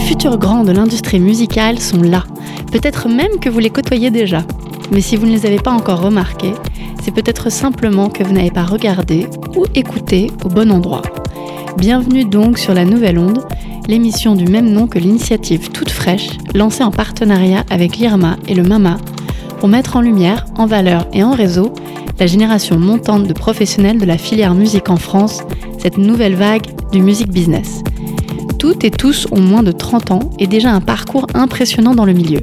futurs grands de l'industrie musicale sont là. Peut-être même que vous les côtoyez déjà. Mais si vous ne les avez pas encore remarqués, c'est peut-être simplement que vous n'avez pas regardé ou écouté au bon endroit. Bienvenue donc sur la Nouvelle Onde, l'émission du même nom que l'initiative toute fraîche, lancée en partenariat avec l'IRMA et le MAMA, pour mettre en lumière, en valeur et en réseau la génération montante de professionnels de la filière musique en France, cette nouvelle vague du music business. Toutes et tous ont moins de 30 ans et déjà un parcours impressionnant dans le milieu.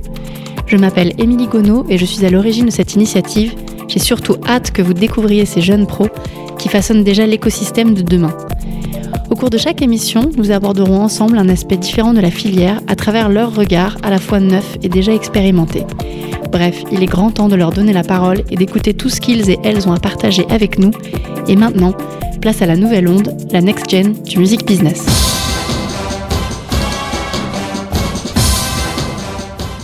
Je m'appelle Émilie Gonneau et je suis à l'origine de cette initiative. J'ai surtout hâte que vous découvriez ces jeunes pros qui façonnent déjà l'écosystème de demain. Au cours de chaque émission, nous aborderons ensemble un aspect différent de la filière à travers leur regard à la fois neuf et déjà expérimenté. Bref, il est grand temps de leur donner la parole et d'écouter tout ce qu'ils et elles ont à partager avec nous. Et maintenant, place à la nouvelle onde, la next gen du music business.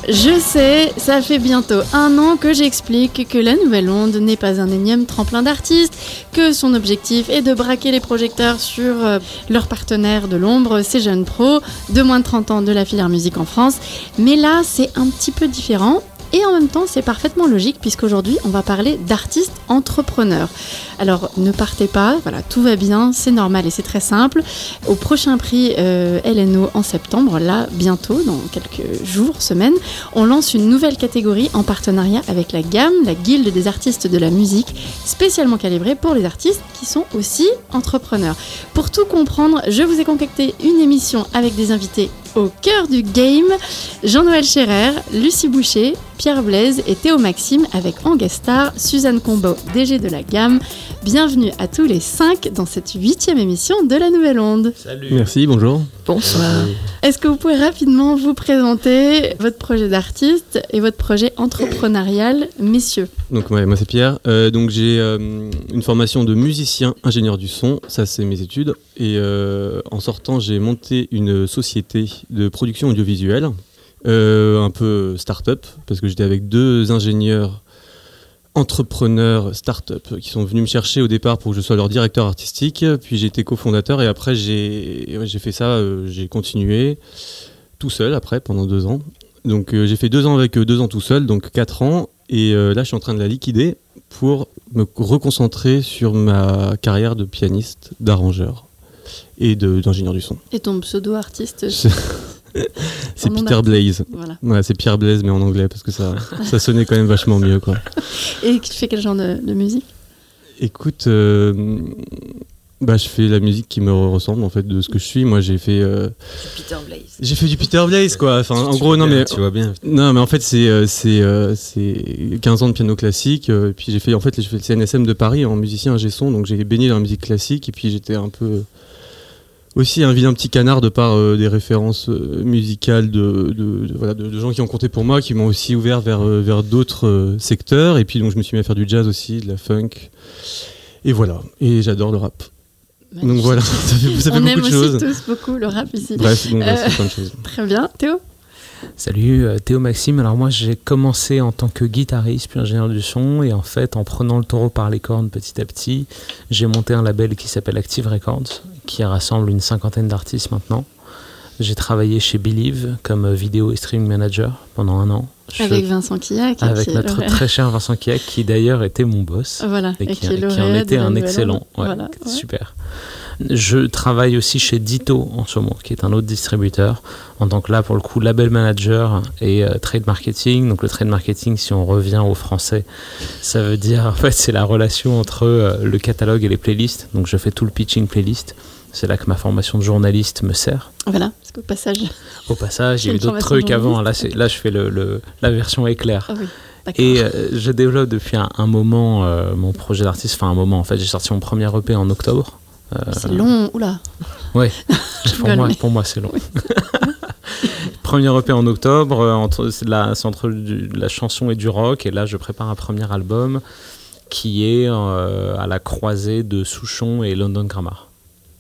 Je sais, ça fait bientôt un an que j'explique que la nouvelle onde n'est pas un énième tremplin d'artistes, que son objectif est de braquer les projecteurs sur euh, leurs partenaires de l'ombre, ces jeunes pros de moins de 30 ans de la filière musique en France. Mais là, c'est un petit peu différent et en même temps, c'est parfaitement logique puisqu'aujourd'hui, on va parler d'artistes entrepreneurs. Alors, ne partez pas, voilà, tout va bien, c'est normal et c'est très simple. Au prochain prix euh, LNO en septembre, là, bientôt, dans quelques jours, semaines, on lance une nouvelle catégorie en partenariat avec la GAM, la Guilde des artistes de la musique, spécialement calibrée pour les artistes qui sont aussi entrepreneurs. Pour tout comprendre, je vous ai concocté une émission avec des invités au cœur du game, Jean-Noël Scherer, Lucie Boucher, Pierre Blaise et Théo Maxime avec en guest star Suzanne Combo, DG de la gamme. Bienvenue à tous les cinq dans cette huitième émission de la Nouvelle Onde. Salut. Merci, bonjour. Bonsoir. Est-ce que vous pouvez rapidement vous présenter votre projet d'artiste et votre projet entrepreneurial, messieurs? Donc moi c'est Pierre. Euh, donc j'ai euh, une formation de musicien, ingénieur du son, ça c'est mes études. Et euh, en sortant j'ai monté une société de production audiovisuelle, un peu start-up, parce que j'étais avec deux ingénieurs entrepreneurs start-up qui sont venus me chercher au départ pour que je sois leur directeur artistique. Puis j'ai été cofondateur et après j'ai fait ça, j'ai continué tout seul après pendant deux ans. Donc euh, j'ai fait deux ans avec eux, deux ans tout seul, donc quatre ans. Et euh, là, je suis en train de la liquider pour me reconcentrer sur ma carrière de pianiste, d'arrangeur et d'ingénieur du son. Et ton pseudo artiste C'est Peter Blaze. Voilà. c'est Pierre Blaze, mais en anglais, parce que ça, ça sonnait quand même vachement mieux. Quoi. Et tu fais quel genre de, musique? Écoute, euh, bah, je fais la musique qui me ressemble en fait de ce que je suis. Moi, j'ai fait. Euh, Peter Blaze. J'ai fait du Peter Blaze, quoi. Enfin, en gros, non, mais tu vois bien. Non, mais en fait, c'est euh, c'est euh, c'est 15 ans de piano classique. et puis j'ai fait en fait j'ai fait le CNSM de Paris en musicien ingé son, donc j'ai baigné dans la musique classique. Et puis j'étais un peu aussi un vilain petit canard de par des références musicales de, de, de, voilà, de, gens qui ont compté pour moi, qui m'ont aussi ouvert vers, vers d'autres secteurs. Et puis donc je me suis mis à faire du jazz aussi, de la funk. Et voilà. Et j'adore le rap. Donc voilà, ça fait, ça fait On aime aussi choses. tous beaucoup le rap ici. Bref, donc, Euh, plein de choses. Très bien. Théo? Salut, euh, Théo Maxime. Alors moi j'ai commencé en tant que guitariste puis ingénieur du son et en fait en prenant le taureau par les cornes petit à petit, j'ai monté un label qui s'appelle Active Records qui rassemble une cinquantaine d'artistes maintenant. J'ai travaillé chez Believe comme vidéo et streaming manager pendant un an. Je- Avec Vincent Quillac. avec qui notre très cher Vincent Kiak qui d'ailleurs était mon boss Voilà. et qui, qui est qui en était un excellent. Onde. Ouais, Voilà, ouais. Super. Je travaille aussi chez Ditto en ce moment, qui est un autre distributeur, en tant que là, pour le coup, label manager et euh, trade marketing. Donc le trade marketing, si on revient au français, ça veut dire, en fait, c'est la relation entre euh, le catalogue et les playlists. Donc je fais tout le pitching playlist. C'est là que ma formation de journaliste me sert. Voilà. Parce qu'au passage. Au passage, il y a eu d'autres trucs avant. Là, là, je fais le, le- la version éclair. Ah oui. Et euh, je développe depuis un, un moment euh, mon projet d'artiste. Enfin, un moment, en fait, j'ai sorti mon premier EP en octobre. Euh, C'est long. Oula. Ouais, Je pour moi, pour moi c'est long. premier EP en octobre, euh, entre, c'est, de la, c'est entre du- de la chanson et du rock, et là je prépare un premier album qui est euh, à la croisée de Souchon et London Grammar,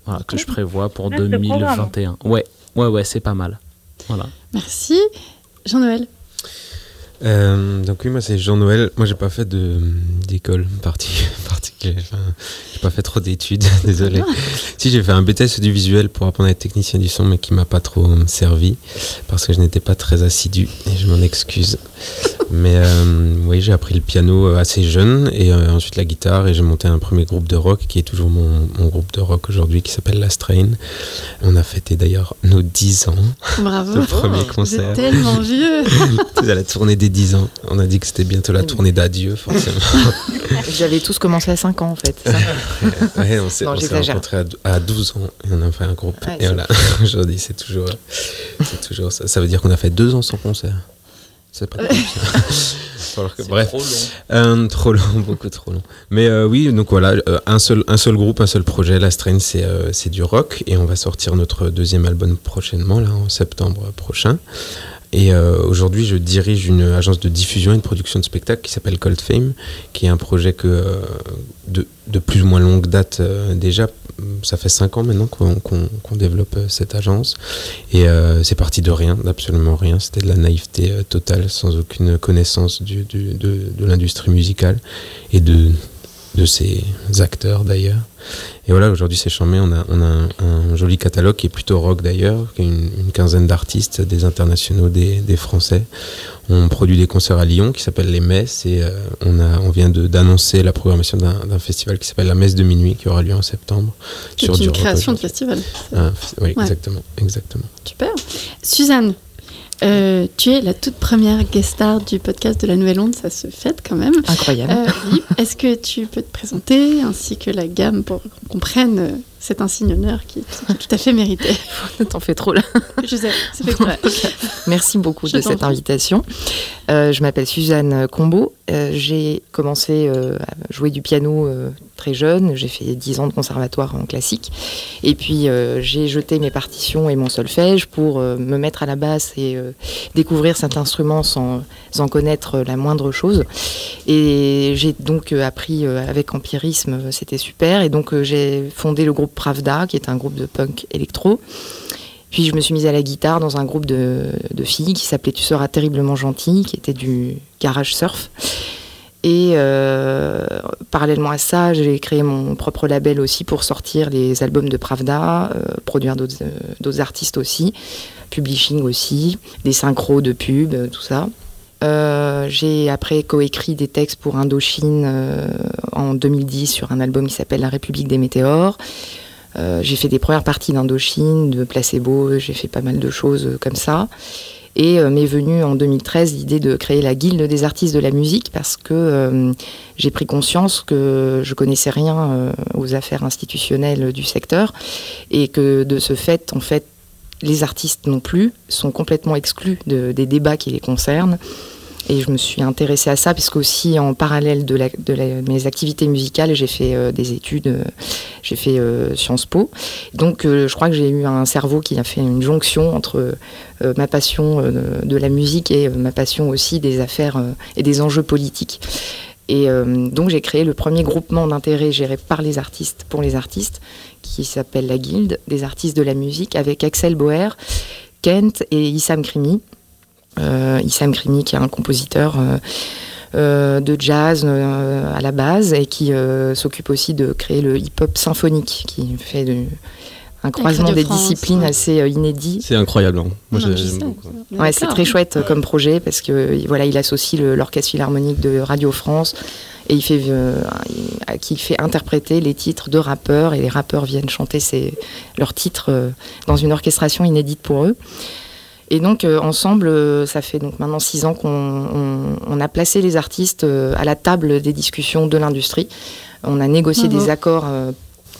voilà, que je prévois pour Ah, c'est programme. 2021. Ouais, ouais, ouais, c'est pas mal. Voilà. Merci. Jean-Noël. Euh, donc oui, moi c'est Jean-Noël. Moi j'ai pas fait de d'école parti particulier. Enfin, j'ai pas fait trop d'études, désolé. Si j'ai fait un BTS du visuel pour apprendre à être technicien du son, mais qui m'a pas trop servi parce que je n'étais pas très assidu et je m'en excuse. Mais euh, oui, j'ai appris le piano euh, assez jeune et euh, ensuite la guitare et j'ai monté un premier groupe de rock qui est toujours mon, mon groupe de rock aujourd'hui qui s'appelle La Strain. On a fêté d'ailleurs nos 10 ans. Bravo. Le premier Vous concert. êtes tellement vieux. C'est la tournée des 10 ans. On a dit que c'était bientôt la tournée d'adieu, forcément. Vous avez tous commencé à 5 ans en fait. ça Ouais, on s'est rencontrés à, à 12 ans et on a fait un groupe. Ouais, et voilà, aujourd'hui, c'est toujours, c'est toujours ça. Ça veut dire qu'on a fait deux ans sans concert. C'est pas cool, ça. Alors que- bref, Euh, trop long, beaucoup trop long. Mais euh, oui, donc voilà, euh, un, seul, un seul groupe, un seul projet. La Strain, c'est euh, c'est du rock et on va sortir notre deuxième album prochainement, là, en septembre prochain. Et euh, aujourd'hui, je dirige une agence de diffusion et de production de spectacles qui s'appelle Cold Fame, qui est un projet que, euh, de, de plus ou moins longue date euh, déjà. Ça fait cinq ans maintenant qu'on qu'on- qu'on développe euh, cette agence. Et euh, c'est parti de rien, d'absolument rien. C'était de la naïveté totale, sans aucune connaissance du, du- de, de l'industrie musicale et de, de ses acteurs d'ailleurs. Et voilà, aujourd'hui c'est chambé, on a, on a un, un joli catalogue qui est plutôt rock d'ailleurs, qui est une, une quinzaine d'artistes, des internationaux, des, des français. On produit des concerts à Lyon qui s'appellent les Messes et euh, on, a, on vient d'annoncer la programmation d'un festival qui s'appelle la Messe de minuit qui aura lieu en septembre. C'est du une rock création de festival. Ah, oui, Ouais. exactement, exactement. Super. Suzanne, euh, tu es la toute première guest star du podcast de la Nouvelle Onde, ça se fête quand même. Incroyable. Euh. Est-ce que tu peux te présenter ainsi que la gamme pour qu'on comprenne euh, cet insigne honneur qui est tout à fait mérité T'en fais trop là. Je sais, c'est fait. Merci beaucoup Je de cette prie. invitation. Euh, je m'appelle Suzanne Combeau. Euh, j'ai commencé euh, à jouer du piano euh, très jeune. J'ai fait 10 ans de conservatoire en classique. Et puis j'ai jeté mes partitions et mon solfège pour me mettre à la basse et découvrir cet instrument sans en connaître la moindre chose. Et j'ai donc appris avec empirisme, c'était super. Et donc j'ai fondé le groupe Pravda, qui est un groupe de punk électro. Puis je me suis mise à la guitare dans un groupe de, filles qui s'appelait Tu seras terriblement gentil, qui était du garage surf. Et euh, parallèlement à ça, j'ai créé mon propre label aussi pour sortir les albums de Pravda, euh, produire d'autres euh, d'autres artistes aussi, publishing aussi, des synchros de pub, tout ça. J'ai après coécrit des textes pour Indochine en 2010 sur un album qui s'appelle La République des Météores. Euh, j'ai fait des premières parties d'Indochine, de Placebo, j'ai fait pas mal de choses euh, comme ça. Et euh, m'est venue en 2013 l'idée de créer la Guilde des artistes de la musique parce que j'ai pris conscience que je connaissais rien aux affaires institutionnelles du secteur et que de ce fait, en fait, les artistes non plus sont complètement exclus de- des débats qui les concernent. Et je me suis intéressée à ça, puisque aussi en parallèle de, mes activités musicales, j'ai fait euh, des études, euh, j'ai fait euh, Sciences Po. Donc je crois que j'ai eu un cerveau qui a fait une jonction entre ma passion de la musique et ma passion aussi des affaires et des enjeux politiques. Et donc j'ai créé le premier groupement d'intérêt géré par les artistes pour les artistes, qui s'appelle la Guilde des artistes de la musique, avec Axel Boer, Kent et Issam Krimi. Euh, Issam Krimi qui est un compositeur euh, euh, de jazz euh, à la base et qui euh, s'occupe aussi de créer le hip-hop symphonique, qui fait de- un croisement des France, disciplines ouais. assez euh, inédit. C'est incroyable. hein. Moi, Non, Ouais, c'est très chouette euh, comme projet parce que euh, voilà, il associe le- l'orchestre philharmonique de Radio France et il fait, euh, il- qui fait interpréter les titres de rappeurs et les rappeurs viennent chanter leurs titres euh, dans une orchestration inédite pour eux. Et donc euh, ensemble, euh, ça fait donc maintenant six ans qu'on on- on a placé les artistes euh, à la table des discussions de l'industrie. On a négocié Bravo. des accords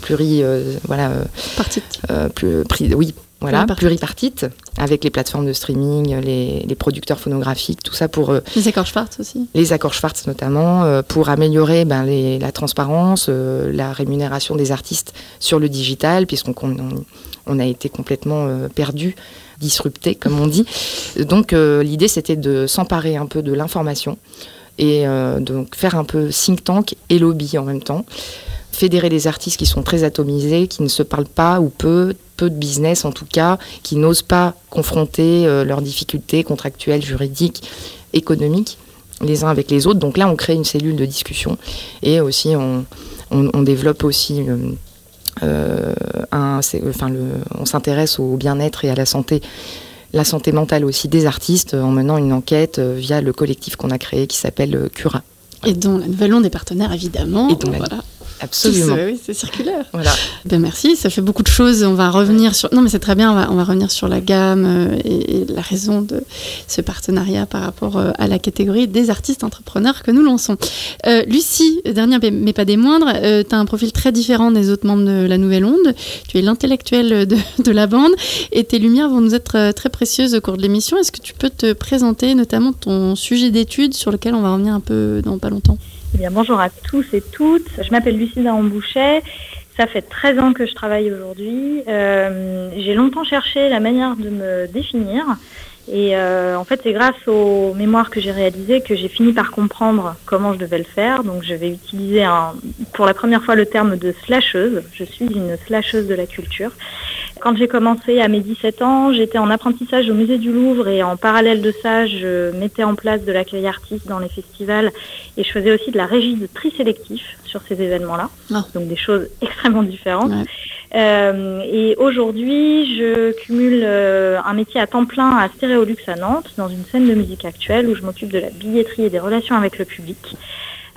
pluri, voilà, Partie. plus, pri- oui, voilà, Pluripartite. avec les plateformes de streaming, les, les producteurs phonographiques, tout ça pour euh, Les accords Schwartz aussi. les accords Schwartz notamment, euh, pour améliorer ben, les- la transparence, euh, la rémunération des artistes sur le digital, puisqu'on on, on a été complètement perdu, disrupté, comme on dit. Donc euh, l'idée, c'était de s'emparer un peu de l'information et euh, donc faire un peu think tank et lobby en même temps fédérer des artistes qui sont très atomisés, qui ne se parlent pas ou peu, peu de business en tout cas, qui n'osent pas confronter euh, leurs difficultés contractuelles, juridiques, économiques, les uns avec les autres. Donc là, on crée une cellule de discussion et aussi on, développe aussi un, enfin le, on s'intéresse au bien-être et à la santé la santé mentale aussi des artistes en menant une enquête via le collectif qu'on a créé qui s'appelle Cura. Et dont la nouvelle onde est partenaire évidemment. Et dont voilà. Absolument. oui, c'est circulaire. Voilà. Ben merci, ça fait beaucoup de choses. On va revenir sur. Non, mais c'est très bien. On va, on va, revenir sur la gamme euh, et, la raison de ce partenariat par rapport euh, à la catégorie des artistes entrepreneurs que nous lançons. Euh, Lucie, dernière mais pas des moindres, tu as un profil très différent des autres membres de la Nouvelle Onde. Tu es l'intellectuel de, de, la bande et tes lumières vont nous être très précieuses au cours de l'émission. Est-ce que tu peux te présenter notamment ton sujet d'étude sur lequel on va revenir un peu dans pas longtemps? Eh bonjour à tous et toutes. Je m'appelle Lucida Ambouchet. Ça fait 13 ans que je travaille aujourd'hui. Euh, j'ai longtemps cherché la manière de me définir. Et euh, en fait, c'est grâce aux mémoires que j'ai réalisées que j'ai fini par comprendre comment je devais le faire. Donc, je vais utiliser un, pour la première fois le terme de slasheuse. Je suis une slasheuse de la culture. Quand j'ai commencé à mes 17 ans, j'étais en apprentissage au musée du Louvre et en parallèle de ça, je mettais en place de l'accueil artiste dans les festivals et je faisais aussi de la régie de tri sélectif sur ces événements-là. Ah. Donc des choses extrêmement différentes. Euh, et aujourd'hui, je cumule euh, un métier à temps plein à Stéréolux à Nantes, dans une scène de musique actuelle où je m'occupe de la billetterie et des relations avec le public,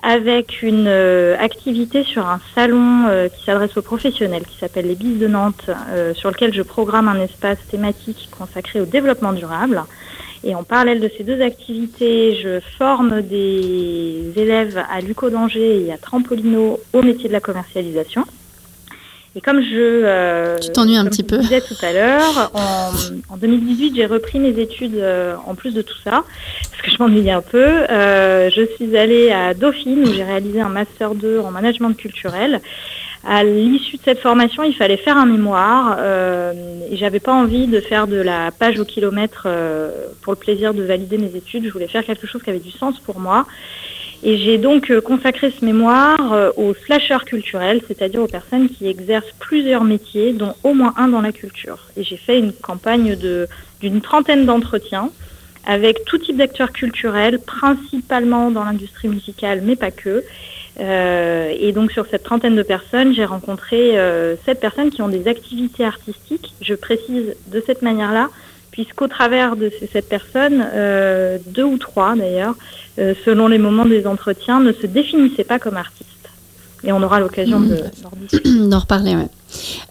avec une euh, activité sur un salon qui s'adresse aux professionnels, qui s'appelle les Bises de Nantes, sur lequel je programme un espace thématique consacré au développement durable. Et en parallèle de ces deux activités, je forme des élèves à Luco d'Angers et à Trampolino au métier de la commercialisation. Et comme je, euh, tu t'ennuies un petit peu. disais tout à l'heure, en, 2018, j'ai repris mes études euh, en plus de tout ça, parce que je m'ennuyais un peu. Euh, je suis allée à Dauphine où j'ai réalisé un master 2 en management culturel. À l'issue de cette formation, il fallait faire un mémoire euh, et j'avais pas envie de faire de la page au kilomètre pour le plaisir de valider mes études. Je voulais faire quelque chose qui avait du sens pour moi. Et j'ai donc euh, consacré ce mémoire euh, aux slasheurs culturels, c'est-à-dire aux personnes qui exercent plusieurs métiers, dont au moins un dans la culture. Et j'ai fait une campagne d'une trentaine d'entretiens avec tout type d'acteurs culturels, principalement dans l'industrie musicale, mais pas que. Euh, et donc sur cette trentaine de personnes, j'ai rencontré sept personnes qui ont des activités artistiques. Je précise de cette manière-là, puisqu'au travers de ces sept personnes, deux ou trois d'ailleurs, euh, selon les moments des entretiens, ne se définissait pas comme artiste. Et on aura l'occasion mmh. d'en reparler. Ouais.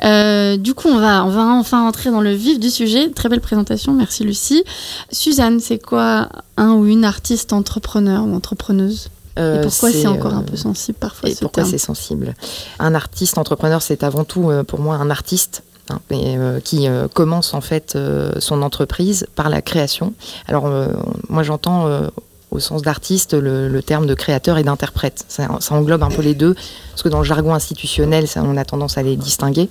Euh, du coup, on va, on va enfin entrer dans le vif du sujet. Très belle présentation, merci Lucie. Suzanne, c'est quoi un ou une artiste entrepreneur ou entrepreneuse? Et pourquoi c'est encore un peu sensible parfois Et pourquoi c'est sensible? Un artiste entrepreneur, c'est avant tout pour moi un artiste Hein, qui commence en fait son entreprise par la création. Alors moi j'entends au sens d'artiste, le, terme de créateur et d'interprète. Ça, englobe un peu les deux, parce que dans le jargon institutionnel, ça, on a tendance à les distinguer,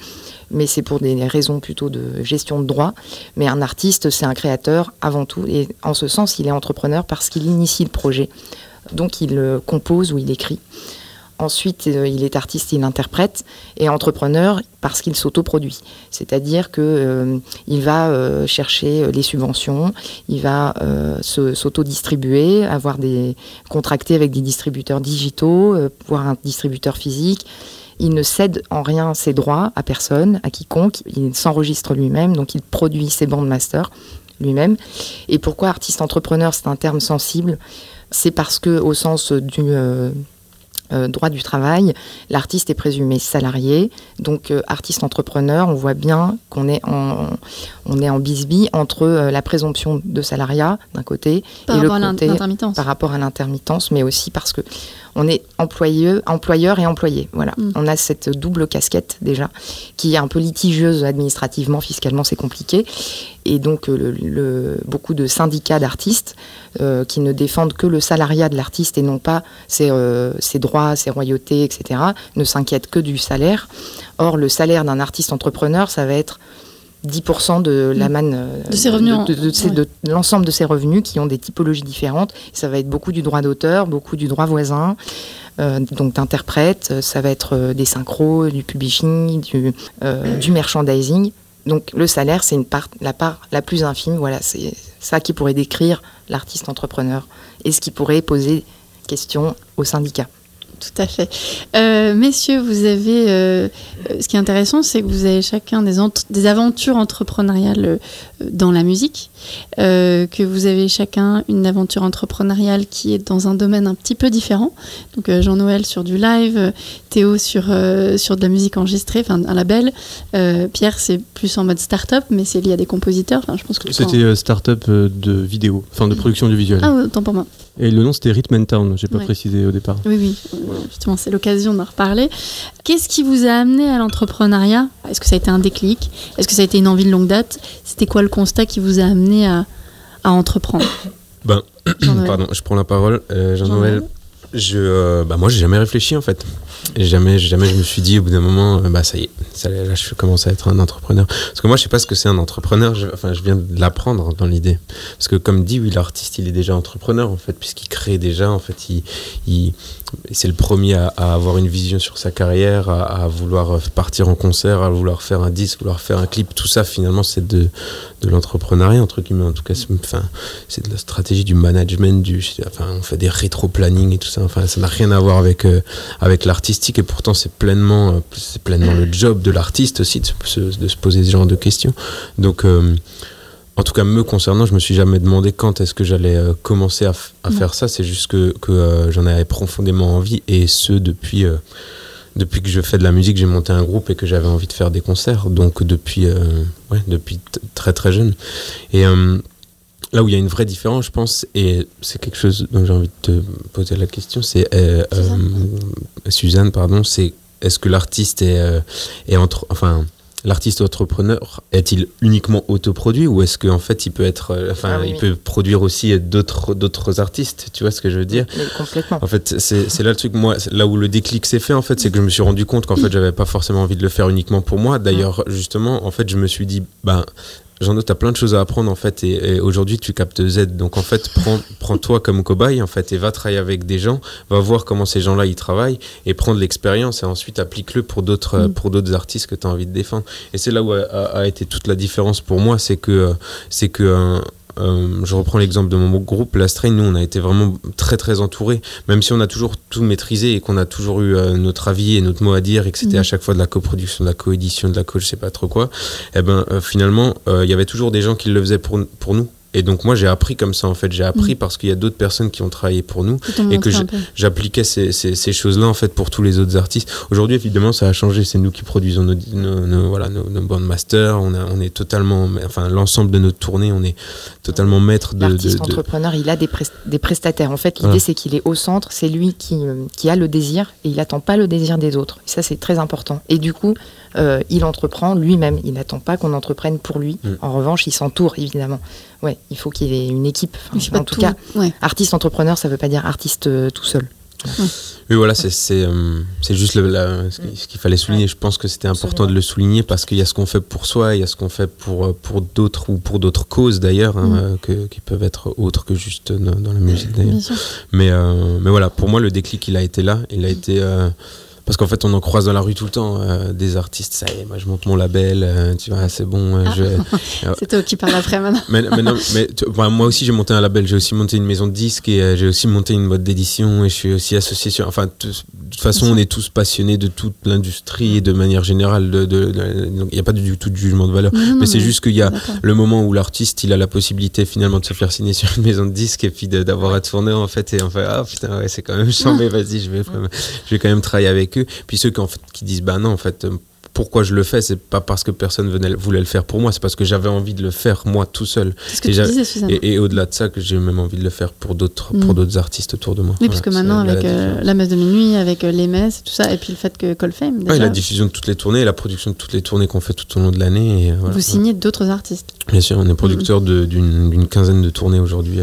mais c'est pour des raisons plutôt de gestion de droit. Mais un artiste, c'est un créateur avant tout, et en ce sens, il est entrepreneur parce qu'il initie le projet. Donc il compose ou il écrit. Ensuite, euh, il est artiste, il interprète, et entrepreneur parce qu'il s'autoproduit. C'est-à-dire qu'il euh, va euh, chercher les subventions, il va s'auto-distribuer, avoir des contractés avec des distributeurs digitaux, voire un distributeur physique. Il ne cède en rien ses droits à personne, à quiconque. Il s'enregistre lui-même, donc il produit ses bandes master lui-même. Et pourquoi artiste entrepreneur, c'est un terme sensible? C'est parce que, au sens du euh, droit du travail, l'artiste est présumé salarié, donc euh, artiste entrepreneur, on voit bien qu'on est en, on est en bisbille entre euh, la présomption de salariat d'un côté et le côté par rapport à l'intermittence, mais aussi parce que on est employeur, employeur et employé. Voilà, mm. on a cette double casquette déjà qui est un peu litigieuse administrativement, fiscalement, c'est compliqué. Et donc le, beaucoup de syndicats d'artistes euh, qui ne défendent que le salariat de l'artiste et non pas ses, euh, ses, droits, ses royautés, etc., ne s'inquiètent que du salaire. Or, le salaire d'un artiste entrepreneur, ça va être 10% de la manne euh, de, ses revenus de, l'ensemble de ses revenus qui ont des typologies différentes. Ça va être beaucoup du droit d'auteur, beaucoup du droit voisin, euh, donc d'interprète, ça va être euh, des synchros, du publishing, du, du merchandising donc le salaire, c'est une part, la part la plus infime. Voilà, c'est ça qui pourrait décrire l'artiste entrepreneur et ce qui pourrait poser question au syndicat. Tout à fait. Euh, messieurs, vous avez. Euh, euh, ce qui est intéressant, c'est que vous avez chacun des, des aventures entrepreneuriales dans la musique, que vous avez chacun une aventure entrepreneuriale qui est dans un domaine un petit peu différent. Donc Jean-Noël sur du live, Théo sur, sur de la musique enregistrée, enfin un label. Pierre, c'est plus en mode start-up, mais c'est lié à des compositeurs. Enfin, je pense que C'était start-up de vidéo, enfin de production du visuel. Ah, autant pour moi. Et le nom c'était Rhythm Town, j'ai pas précisé au départ. Oui, oui, justement, c'est l'occasion d'en reparler. Qu'est-ce qui vous a amené à l'entrepreneuriat? Est-ce que ça a été un déclic? Est-ce que ça a été une envie de longue date? C'était quoi le constat qui vous a amené à, à entreprendre? Ben, pardon, je prends la parole. Euh, Jean-Noël, je, euh, bah moi, j'ai jamais réfléchi en fait. Jamais, jamais je me suis dit au bout d'un moment, euh, bah ça y est, là je commence à être un entrepreneur. Parce que moi, je sais pas ce que c'est un entrepreneur. Je, enfin, je viens de l'apprendre dans l'idée. Parce que comme dit, oui, l'artiste, il est déjà entrepreneur en fait, puisqu'il crée déjà. En fait, il, c'est le premier à, avoir une vision sur sa carrière, à, vouloir partir en concert, à vouloir faire un disque, vouloir faire un clip. Tout ça, finalement, c'est de, de l'entrepreneuriat, entre guillemets. En tout cas, c'est, enfin, c'est de la stratégie du management, du, enfin, on fait des rétro-planning et tout ça. Enfin, ça n'a rien à voir avec, euh, avec et pourtant, c'est pleinement, euh, c'est pleinement le job de l'artiste aussi de se, de se poser ce genre de questions. Donc, euh, en tout cas, me concernant, je me suis jamais demandé quand est-ce que j'allais euh, commencer à, faire ça. C'est juste que, que euh, j'en avais profondément envie, et ce depuis depuis que je fais de la musique, j'ai monté un groupe et que j'avais envie de faire des concerts. Donc depuis ouais, depuis très très jeune. Et là où il y a une vraie différence, je pense, et c'est quelque chose dont j'ai envie de te poser la question, c'est Suzanne. Suzanne. pardon, c'est est-ce que l'artiste est, est entre, enfin l'artiste entrepreneur est-il uniquement autoproduit ou est-ce qu'en fait il peut être euh, enfin ah il peut produire aussi d'autres d'autres artistes tu vois ce que je veux dire? Complètement en fait c'est là le truc moi là où le déclic s'est fait en fait c'est que je me suis rendu compte qu'en fait j'avais pas forcément envie de le faire uniquement pour moi d'ailleurs justement en fait je me suis dit ben Jean-Do, tu as plein de choses à apprendre en fait, et, aujourd'hui tu captes Z. Donc en fait, prends, prends-toi comme cobaye en fait, et va travailler avec des gens, va voir comment ces gens-là ils travaillent, et prendre l'expérience, et ensuite applique-le pour d'autres, mm. pour d'autres artistes que tu as envie de défendre. Et c'est là où a, a, été toute la différence pour moi, c'est que, c'est que euh, je reprends l'exemple de mon groupe, La Strain, nous on a été vraiment très très entourés, même si on a toujours tout maîtrisé et qu'on a toujours eu euh, notre avis et notre mot à dire et que c'était à mhm. chaque fois de la coproduction, de la coédition, de la co, je sais pas trop quoi, et eh ben euh, finalement il y avait toujours des gens qui le faisaient pour, pour nous et donc moi j'ai appris comme ça en fait, j'ai appris mm. parce qu'il y a d'autres personnes qui ont travaillé pour nous et que j'appliquais ces, ces, choses-là en fait pour tous les autres artistes. Aujourd'hui évidemment ça a changé, c'est nous qui produisons nos, nos, voilà, nos, nos masters, on, a, on est totalement, enfin l'ensemble de notre tournée, on est totalement maître de... L'artiste entrepreneur, il a des, des prestataires. En fait l'idée c'est qu'il est au centre, c'est lui qui, qui a le désir et il n'attend pas le désir des autres. Et ça c'est très important. Et du coup euh, il entreprend lui-même, il n'attend pas qu'on entreprenne pour lui. Mm. En revanche il s'entoure évidemment ouais, il faut qu'il y ait une équipe. en tout, cas, artiste entrepreneur, ça ne veut pas dire artiste euh, tout seul. Oui, voilà, c'est euh, juste le, ce qu'il fallait souligner. Je pense que c'était important de le souligner parce qu'il y a ce qu'on fait pour soi, il y a ce qu'on fait pour, pour d'autres ou pour d'autres causes d'ailleurs, hein, mm. qui peuvent être autres que juste dans, la musique d'ailleurs. Mais, mais voilà, pour moi, le déclic, il a été là. Il a été parce qu'en fait on en croise dans la rue tout le temps euh, des artistes ça y est moi je monte mon label euh, tu vois c'est bon euh, ah. c'est toi qui parles après maintenant. mais, non, mais moi aussi j'ai monté un label j'ai aussi monté une maison de disques et j'ai aussi monté une boîte d'édition et je suis aussi associé sur enfin de toute façon on est tous passionnés de toute l'industrie et de manière générale de il n'y a pas du tout de jugement de valeur. Mais c'est juste qu'il y a le moment où l'artiste il a la possibilité finalement de se faire signer sur une maison de disques et puis d'avoir à tourner en fait et en fait ah putain ouais c'est quand même mais vas-y je vais je vais quand même travailler avec puis ceux qui, qui disent, bah non, en fait, pourquoi je le fais, c'est pas parce que personne venait, voulait le faire pour moi, c'est parce que j'avais envie de le faire moi tout seul. et, et, au-delà de ça, que j'ai même envie de le faire pour d'autres, pour mm. d'autres artistes autour de moi. Oui, parce que maintenant avec euh, la, messe de minuit, avec euh, les messes, tout ça, et puis le fait que Colfame. Déjà... la diffusion de toutes les tournées, la production de toutes les tournées qu'on fait tout au long de l'année. Euh, Vous signez d'autres artistes. Bien sûr, on est producteur mm. d'une quinzaine de tournées aujourd'hui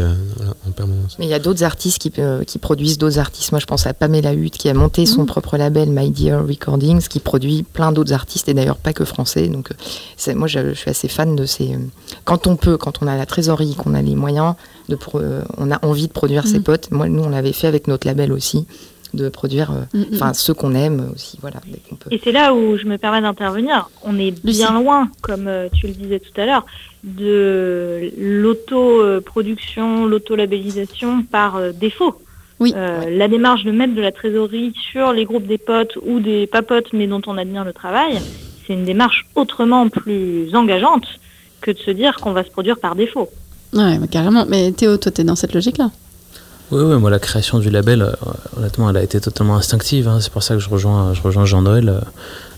en permanence. Mais il y a d'autres artistes qui, qui produisent d'autres artistes. Moi, je pense à Pamela Hutt qui a monté son mm. propre label My Dear Recordings, qui produit plein d'autres artistes et d'ailleurs pas que français. Donc, euh, moi, je, suis assez fan de ces. Euh, quand on peut, quand on a la trésorerie, qu'on a les moyens, de, euh, on a envie de produire ses mhm. potes. Moi, nous, on l'avait fait avec notre label aussi. de produire Mm, mm. enfin ce qu'on aime aussi, voilà, dès qu'on peut. Et c'est là où je me permets d'intervenir. On est bien loin, comme euh, tu le disais tout à l'heure, de l'auto-production, l'auto-labellisation par euh, défaut. Oui. Euh, La démarche de mettre de la trésorerie sur les groupes des potes ou des pas potes mais dont on admire le travail, c'est une démarche autrement plus engageante que de se dire qu'on va se produire par défaut. Ouais, mais carrément. Mais Théo, toi, t'es dans cette logique-là. Oui, oui, moi la création du label, euh, honnêtement, elle a été totalement instinctive. hein. C'est pour ça que je rejoins, je rejoins Jean-Noël.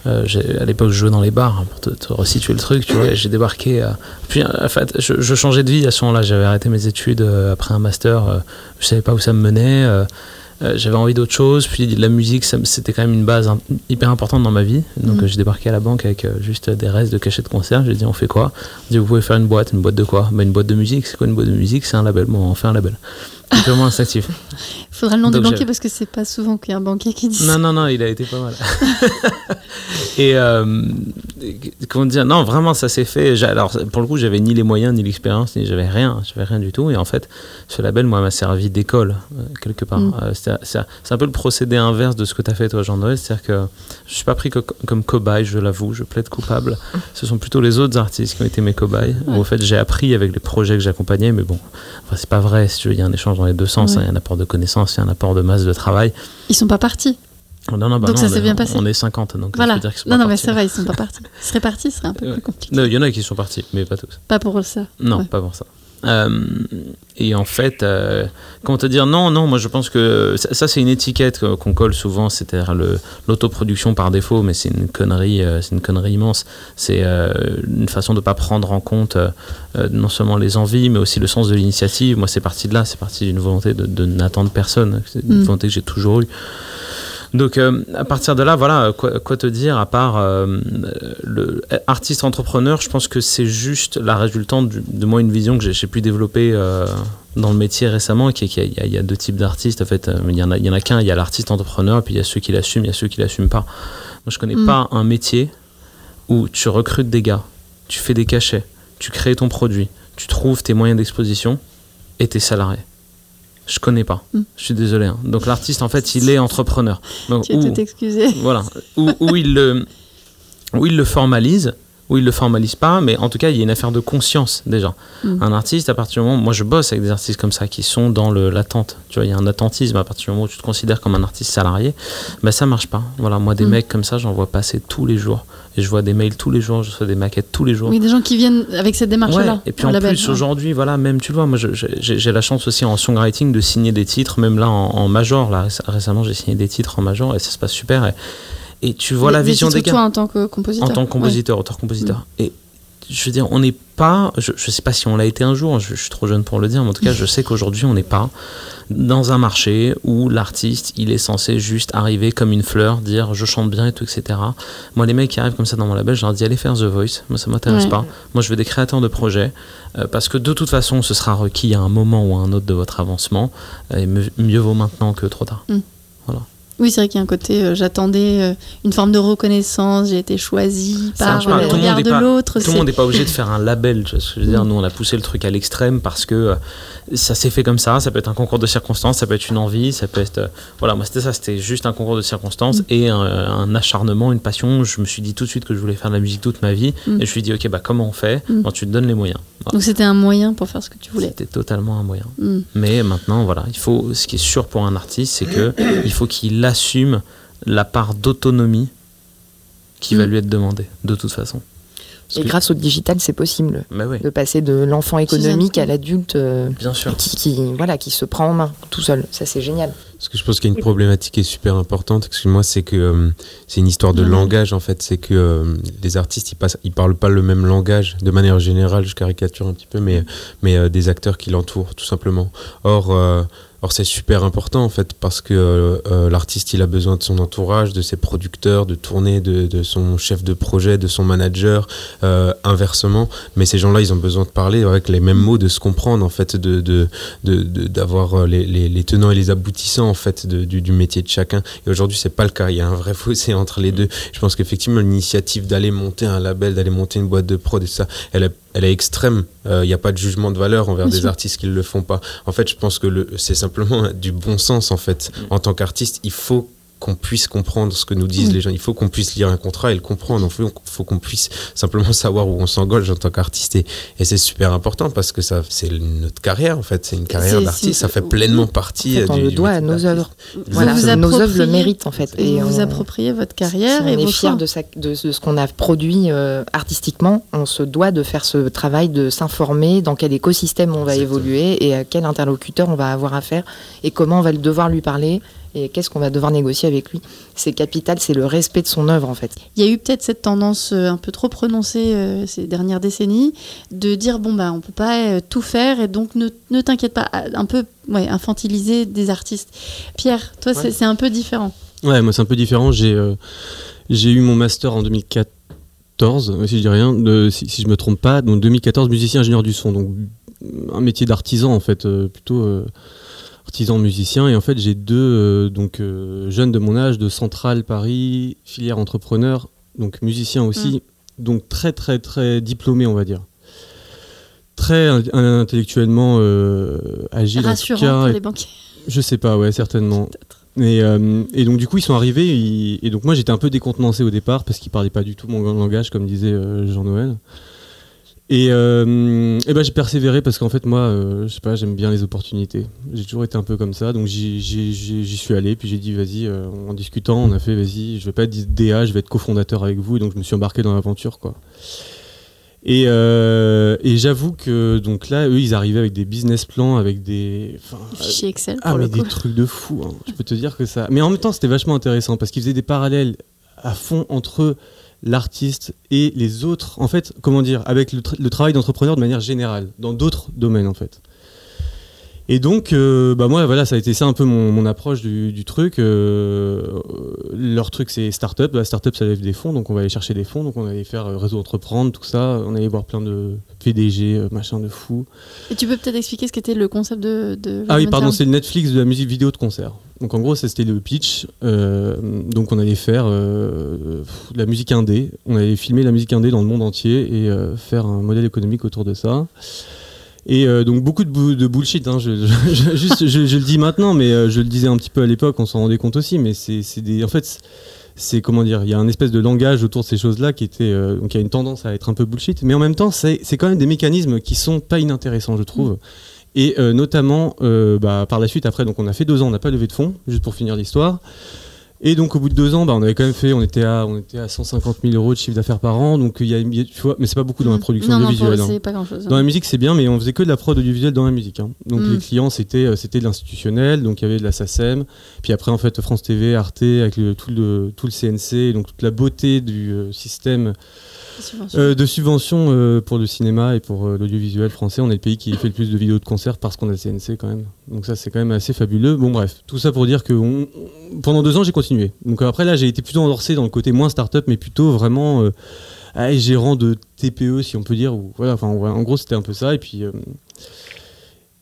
Euh, à l'époque, je jouais dans les bars, hein, pour te, te resituer le truc, tu vois. J'ai débarqué. puis, en fait, je, je changeais de vie à ce moment-là. J'avais arrêté mes études euh, après un master. euh, je savais pas où ça me menait. euh, j'avais envie d'autre chose. Puis la musique, c'était quand même une base hyper importante dans ma vie. Donc euh, j'ai débarqué à la banque avec juste des restes de cachets de concert. J'ai dit, on fait quoi? On dit, vous pouvez faire une boîte. Une boîte de quoi? Bah, Une boîte de musique. C'est quoi une boîte de musique? C'est un label. Bon, on fait un label. C'est purement instinctif. Faudra le nom du banquier parce que c'est pas souvent qu'il y a un banquier qui dit ça. Non, non, non, il a été pas mal. et euh, comment dire Non, vraiment, ça s'est fait. Alors, pour le coup, j'avais ni les moyens, ni l'expérience, ni j'avais rien, j'avais rien du tout. Et en fait, ce label, moi, m'a servi d'école euh, quelque part. Mm. Euh, c'est un peu le procédé inverse de ce que tu as fait toi, Jean-Noël. C'est-à-dire que je suis pas pris co- comme cobaye, je l'avoue, je plaide coupable. Ce sont plutôt les autres artistes qui ont été mes cobayes. Ouais. Au fait, j'ai appris avec les projets que j'accompagnais, mais bon, enfin, c'est pas vrai. Si tu veux, il y a un échange dans les deux sens. Ouais. hein. Il y a un apport de connaissances, il y a un apport de masse de travail. Ils sont pas partis. Non, non, bah Donc non, ça s'est est- bien passé. On est 50, donc Voilà. dire sont Non, non, mais c'est vrai, ils sont pas partis. Ils seraient partis, ce serait un peu Ouais. plus compliqué. Non, il y en a qui sont partis, mais pas tous. Pas pour ça. Non, Ouais. pas pour ça. Euh, et en fait, euh, comment te dire Non, non, moi je pense que ça, ça, c'est une étiquette que- qu'on colle souvent, c'est-à-dire l'autoproduction par défaut, mais c'est une connerie, euh, c'est une connerie immense. C'est une façon de pas prendre en compte non seulement les envies, mais aussi le sens de l'initiative. Moi, c'est parti de là, c'est parti d'une volonté de, de n'attendre personne, c'est une Mm. volonté que j'ai toujours eue. Donc euh, à partir de là, voilà, quoi, quoi te dire à part euh, le artiste entrepreneur, je pense que c'est juste la résultante du- de moi une vision que j'ai- pu développer euh, dans le métier récemment, qui est qu'il y, y a- deux types d'artistes en fait. Euh, Il y en a, il y en a qu'un, il y a l'artiste entrepreneur, puis il y a ceux qui l'assument, il y a ceux qui l'assument pas. Moi, je connais Mm. pas un métier où tu recrutes des gars, tu fais des cachets, tu crées ton produit, tu trouves tes moyens d'exposition et tes salariés. Je connais pas. Mm. Je suis désolé. hein. Donc l'artiste, en fait, il est entrepreneur. Donc, Tu es ou- tout excusé. voilà. Où, où il le, où il le formalise, où il le formalise pas, mais en tout cas, il y a une affaire de conscience déjà. Mm. Un artiste, à partir du moment, moi je bosse avec des artistes comme ça qui sont dans le l'attente. Tu vois, il y a un attentisme à partir du moment où tu te considères comme un artiste salarié, ben ça marche pas. Voilà, moi des Mm. mecs comme ça, j'en vois passer tous les jours. Et je vois des mails tous les jours, je reçois des maquettes tous les jours. Oui, des gens qui viennent avec cette démarche-là. Ouais, et puis en label, plus ouais. aujourd'hui, voilà, même tu le vois, moi j'ai la chance aussi en songwriting de signer des titres, même là en, en major. Là réc- récemment, j'ai signé des titres en major et ça se passe super. Et, et tu vois Des- la des vision des titres, gars Toi, en tant que compositeur. en tant que compositeur, auteur-compositeur. Et je veux dire, on n'est pas, je, je sais pas si on l'a été un jour, je, je suis trop jeune pour le dire, mais en tout cas, je sais qu'aujourd'hui, on n'est pas dans un marché où l'artiste, il est censé juste arriver comme une fleur, dire je chante bien et tout, etc. Moi, les mecs qui arrivent comme ça dans mon label, je leur dis allez faire The Voice. Moi, ça m'intéresse Ouais. pas. Moi, je veux des créateurs de projets euh, parce que de toute façon, ce sera requis à un moment ou à un autre de votre avancement. Et mieux vaut maintenant que trop tard. Oui, c'est vrai qu'il y a un côté, euh, j'attendais euh, une forme de reconnaissance, j'ai été choisi Ça par pas. le regard de l'autre. Tout le monde n'est pas obligé de faire un label. Tu vois ce que je veux dire Mm. Nous, on a poussé le truc à l'extrême parce que euh, ça s'est fait comme ça. Ça peut être un concours de circonstances, ça peut être une envie, ça peut être. euh, voilà, moi, c'était ça. C'était juste un concours de circonstances Mm. et un, un acharnement, une passion. Je me suis dit tout de suite que je voulais faire de la musique toute ma vie. Mm. Et je me suis dit, OK, bah, comment on fait Mm. Tu te donnes les moyens? Voilà. Donc c'était un moyen pour faire ce que tu voulais? C'était totalement un moyen. Mais maintenant, voilà, il faut. Ce qui est sûr pour un artiste, c'est que il faut qu'il assume la part d'autonomie qui va Mm. lui être demandée, de toute façon. Parce Et que- grâce au digital, c'est possible Mais oui, de passer de l'enfant économique à l'adulte euh, qui, qui- voilà, qui se prend en main tout seul. Ça, c'est génial. Parce que je pense qu'il y a une problématique qui est super importante, excuse-moi, c'est que euh, c'est une histoire de langage en fait. C'est que euh, les artistes ils, passent, ils parlent pas le même langage de manière générale, je caricature un petit peu, mais, mais euh, des acteurs qui l'entourent tout simplement. Or, euh, or c'est super important en fait parce que euh, euh, l'artiste il a besoin de son entourage, de ses producteurs, de tourner, de, son chef de projet, de son manager, euh, inversement. Mais ces gens-là ils ont besoin de parler avec les mêmes mots, de se comprendre en fait, de, d'avoir les, tenants et les aboutissants en fait du métier de chacun. Et aujourd'hui, c'est pas le cas. Il y a un vrai fossé entre les deux. Je pense qu'effectivement, l'initiative d'aller monter un label, d'aller monter une boîte de prod et ça, elle est, elle est extrême. Euh, Il n'y a pas de jugement de valeur envers des artistes qui ne le font pas. En fait, je pense que c'est simplement du bon sens. En fait, en tant qu'artiste, il faut qu'on puisse comprendre ce que nous disent Oui. les gens. Il faut qu'on puisse lire un contrat et le comprendre. Il faut, faut qu'on puisse simplement savoir où on s'engage en tant qu'artiste. Et, et c'est super important parce que ça, c'est notre carrière en fait. C'est une carrière d'artiste. Ça fait pleinement partie. En fait, euh, on du- le doit à nos œuvres. Vous Voilà, vous nos œuvres le méritent en fait. Et vous on- vous appropriez votre carrière si et on est vos fier choix. de, sa- de- de ce qu'on a produit euh, artistiquement, on se doit de faire ce travail de s'informer dans quel écosystème on va Exactement. évoluer et à quel interlocuteur on va avoir affaire et comment on va devoir lui parler et qu'est-ce qu'on va devoir négocier avec lui? C'est capital, c'est le respect de son œuvre en fait. Il y a eu peut-être cette tendance euh, un peu trop prononcée euh, ces dernières décennies de dire bon bah on peut pas euh, tout faire et donc ne, ne t'inquiète pas à- un peu ouais, infantiliser des artistes. Pierre, toi c'est- Ouais. c'est un peu différent. Ouais, moi c'est un peu différent. J'ai euh, j'ai eu mon master en 2014, euh, si je dis rien, de, si, si je me trompe pas, donc 2014 musicien ingénieur du son, donc un métier d'artisan en fait, euh, plutôt euh, artisan musicien. Et en fait j'ai deux euh, donc euh, jeunes de mon âge de Centrale Paris, filière entrepreneur, donc musicien aussi, donc très très très diplômé on va dire. Très in- intellectuellement euh, agile en tout Rassurant cas, pour les banquiers. je sais pas, ouais, certainement. Et, euh, et donc du coup ils sont arrivés ils- et donc moi j'étais un peu décontenancé au départ parce qu'ils parlaient pas du tout mon langage comme disait euh, Jean-Noël. Et, euh, et ben j'ai persévéré parce qu'en fait moi euh, je sais pas j'aime bien les opportunités. J'ai toujours été un peu comme ça donc j'y suis allé puis j'ai dit vas-y euh, en discutant on a fait vas-y je vais pas être DA je vais être cofondateur avec vous et donc je me suis embarqué dans l'aventure quoi. Et, et j'avoue que donc là eux ils arrivaient avec des business plans avec des enfin, Fichier Excel pour ah, le mais des trucs de fou. hein. Je peux te dire que ça. Mais en même temps, c'était vachement intéressant parce qu'ils faisaient des parallèles à fond entre l'artiste et les autres. En fait, comment dire, avec le, tra- le travail d'entrepreneur de manière générale, dans d'autres domaines en fait. Et donc, euh, bah moi, voilà, ça a été ça un peu mon, mon approche du, du truc. Euh, leur truc, c'est start-up. La start-up, ça lève des fonds, donc on va aller chercher des fonds. Donc on allait faire euh, réseau entreprendre, tout ça. On allait voir plein de PDG, euh, machin de fou. Et tu peux peut-être expliquer ce qu'était le concept de. de Ah oui, pardon, c'est le Netflix de la musique vidéo de concert. Donc en gros, ça c'était le pitch. Euh, donc on allait faire de la musique indé. On allait filmer la musique indé dans le monde entier et faire un modèle économique autour de ça. Et euh, donc beaucoup de, bullshit. hein, je, je- je- juste, je, je le dis maintenant, mais euh, je le disais un petit peu à l'époque, on s'en rendait compte aussi. Mais c'est des, en fait, c'est comment dire, il y a un espèce de langage autour de ces choses-là qui était, euh, donc il y a une tendance à être un peu bullshit. Mais en même temps, c'est c'est quand même des mécanismes qui sont pas inintéressants, je trouve. Et euh, notamment, bah, par la suite, après, donc on a fait deux ans, on n'a pas levé de fonds, juste pour finir l'histoire. Et donc au bout de deux ans, bah, on avait quand même fait, on était à, on était à 150 000 euros de chiffre d'affaires par an. Donc il y a, tu vois, mais c'est pas beaucoup dans la production non, non, audiovisuelle. hein. Dans la musique, c'est bien, mais on faisait que de la prod audiovisuelle dans la musique. hein. Donc Mm. les clients, c'était euh, c'était de l'institutionnel, donc il y avait de la SACEM. Puis après, en fait, France TV, Arte, avec le- tout, le, tout le CNC, donc toute la beauté du euh, système Euh, de subventions euh, pour le cinéma et pour euh, l'audiovisuel français. On est le pays qui fait le plus de vidéos de concerts parce qu'on a le CNC quand même. Donc ça, c'est quand même assez fabuleux. Bon, bref, tout ça pour dire que on- pendant deux ans, j'ai continué. Donc après, là, j'ai été plutôt endorsé dans le côté moins start-up, mais plutôt vraiment gérant de TPE, si on peut dire. Ou, voilà, enfin, en gros, c'était un peu ça. Et puis.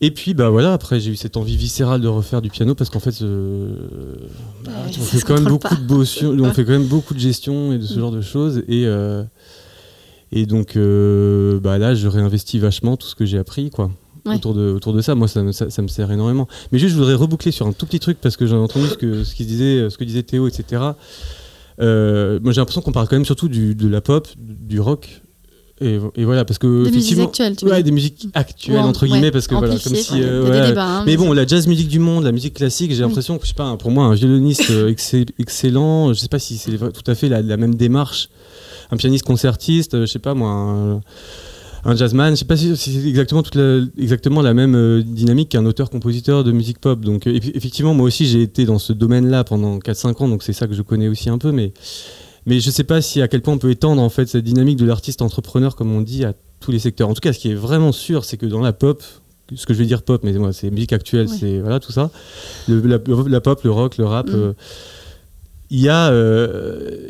et puis bah voilà, après j'ai eu cette envie viscérale de refaire du piano parce qu'en fait euh, bah, Ouais, on fait quand même beaucoup pas. de bossio- on fait quand même beaucoup de gestion et de ce genre de choses et euh, et donc euh, bah là je réinvestis vachement tout ce que j'ai appris quoi Ouais. autour de autour de ça. Moi ça, me- ça, ça me sert énormément. Mais juste je voudrais reboucler sur un tout petit truc parce que j'ai entendu ce que ce disait ce que disait Théo etc Euh, moi j'ai l'impression qu'on parle quand même surtout du, de la pop du rock. Et, et voilà parce que Des musiques actuelles, tu ouais, des musiques actuelles entre guillemets parce que voilà comme si euh, débats, hein, mais bon la jazz musique du monde la musique classique j'ai Oui. l'impression que je sais pas pour moi un violoniste excell- excellent je sais pas si c'est tout à fait la, la même démarche un pianiste concertiste euh, je sais pas moi un, un jazzman je sais pas si c'est exactement toute la, exactement la même euh, dynamique qu'un auteur compositeur de musique pop donc euh, eff- effectivement moi aussi j'ai été dans ce domaine là pendant 4-5 ans donc c'est ça que je connais aussi un peu mais mais je sais pas si à quel point on peut étendre en fait cette dynamique de l'artiste entrepreneur comme on dit à tous les secteurs. En tout cas, ce qui est vraiment sûr, c'est que dans la pop, ce que je vais dire pop, mais moi c'est musique actuelle, Ouais. c'est voilà tout ça, le- la, la pop, le rock, le rap, Mm. euh, il y a euh,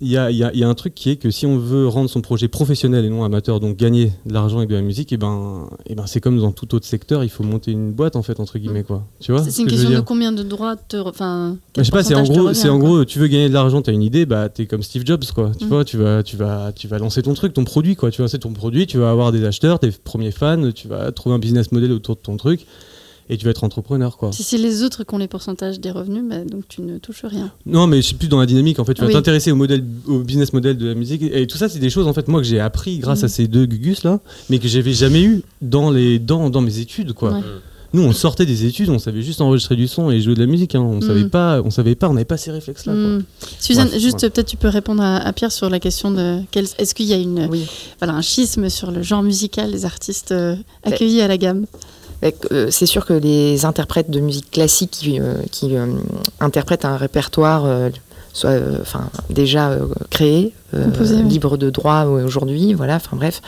il y a, y, a, y a, un truc qui est que si on veut rendre son projet professionnel et non amateur, donc gagner de l'argent avec de la musique, et ben, et ben c'est comme dans tout autre secteur, il faut monter une boîte en fait entre guillemets quoi. Tu vois C'est une question de combien de droits te, enfin. Je sais pas, c'est en gros, c'est en gros, tu veux gagner de l'argent, tu as une idée, bah t'es comme Steve Jobs quoi. Tu mm. vois, tu vas, tu vas, tu vas lancer ton truc, ton produit quoi. Tu vas lancer ton produit, tu vas avoir des acheteurs, tes premiers fans, tu vas trouver un business model autour de ton truc et tu vas être entrepreneur. Quoi. Si c'est les autres qui ont les pourcentages des revenus, bah, donc tu ne touches rien. Non, mais je suis plus dans la dynamique. En fait, tu vas t'intéresser au, modèle, au business model de la musique. Et tout ça, c'est des choses en fait, moi, que j'ai appris grâce à mm. ces deux gugus là, mais que j'avais jamais eu dans, les, dans, dans mes études. quoi. Nous, on sortait des études, on savait juste enregistrer du son et jouer de la musique. Hein. On ne mm. savait pas, on savait pas, on n'avait pas ces réflexes-là. Mm. Suzanne, juste peut-être tu peux répondre à, Pierre sur la question de est-ce qu'il y a une, voilà, un schisme sur le genre musical des artistes euh, accueillis à la gamme? C'est sûr que les interprètes de musique classique qui, euh, euh, interprètent un répertoire soit enfin déjà créé, libre de droit aujourd'hui, voilà, enfin bref,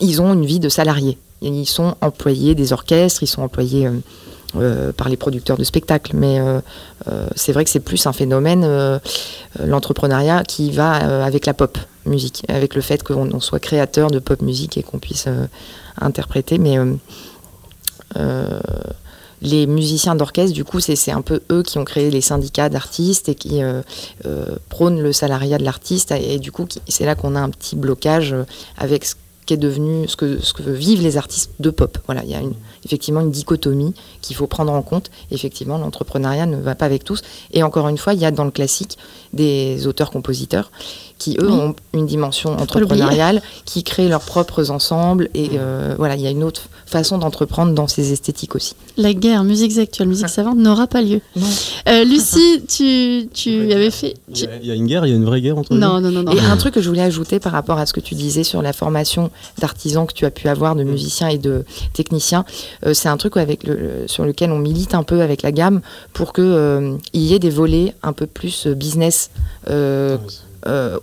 ils ont une vie de salariés. Ils sont employés des orchestres, ils sont employés par les producteurs de spectacles, mais c'est vrai que c'est plus un phénomène, l'entrepreneuriat, qui va avec la pop musique, avec le fait qu'on soit créateur de pop musique et qu'on puisse interpréter. Mais euh, euh, les musiciens d'orchestre, du coup, c'est un peu eux qui ont créé les syndicats d'artistes et qui euh, prônent le salariat de l'artiste. Et, du coup, c'est là qu'on a un petit blocage avec ce qu'est devenu, ce que, vivent les artistes de pop. Voilà, il y a effectivement une dichotomie qu'il faut prendre en compte. Effectivement, l'entrepreneuriat ne va pas avec tous. Et encore une fois, il y a dans le classique des auteurs-compositeurs qui, eux, ont une dimension entrepreneuriale, qui créent leurs propres ensembles. Et euh, voilà, il y a une autre façon d'entreprendre dans ces esthétiques aussi. La guerre, musique actuelle, musique savante, n'aura pas lieu. Euh, Lucie, tu, tu avais fait... Il y, a une guerre, il y a une vraie guerre entre non, non, non, non. Et un truc que je voulais ajouter par rapport à ce que tu disais sur la formation d'artisans que tu as pu avoir, de mm. musiciens et de techniciens, euh, c'est un truc avec le, sur lequel on milite un peu avec la gamme pour qu'il il y ait des volets un peu plus business euh,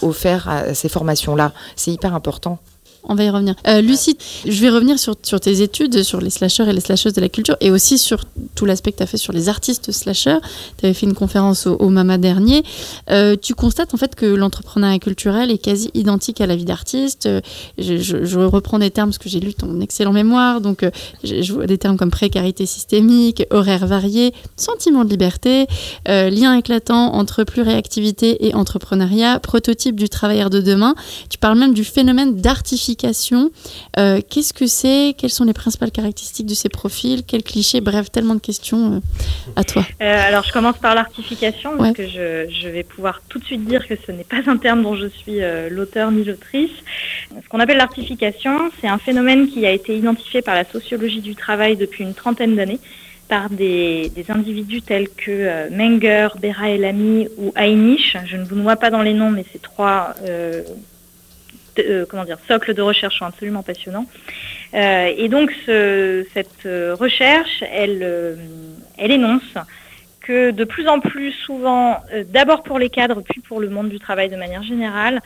offert à ces formations-là. C'est hyper important on va y revenir. Euh, Lucie, je vais revenir sur, tes études, sur les slasheurs et les slasheuses de la culture, et aussi sur tout l'aspect que tu as fait sur les artistes slasheurs. Tu avais fait une conférence au, Mama dernier. Euh, tu constates en fait que l'entrepreneuriat culturel est quasi identique à la vie d'artiste. Euh, je, reprends des termes parce que j'ai lu ton excellent mémoire, donc je, vois des termes comme précarité systémique, horaires variés, sentiment de liberté, lien éclatant entre pluriactivité et entrepreneuriat, prototype du travailleur de demain. Tu parles même du phénomène euh, qu'est-ce que c'est? Quelles sont les principales caractéristiques de ces profils? Quels clichés? Bref, tellement de questions euh, à toi. Euh, alors, je commence par l'artification, parce que je, vais pouvoir tout de suite dire que ce n'est pas un terme dont je suis l'auteur ni l'autrice. Ce qu'on appelle l'artification, c'est un phénomène qui a été identifié par la sociologie du travail depuis une trentaine d'années par des, individus tels que Menger, Bera Elami ou Heinisch. Je ne vous noie pas dans les noms, mais ces trois euh, comment dire, socle de recherche sont absolument passionnants. Euh, et donc cette euh, recherche, elle, elle énonce que de plus en plus souvent, d'abord pour les cadres, puis pour le monde du travail de manière générale,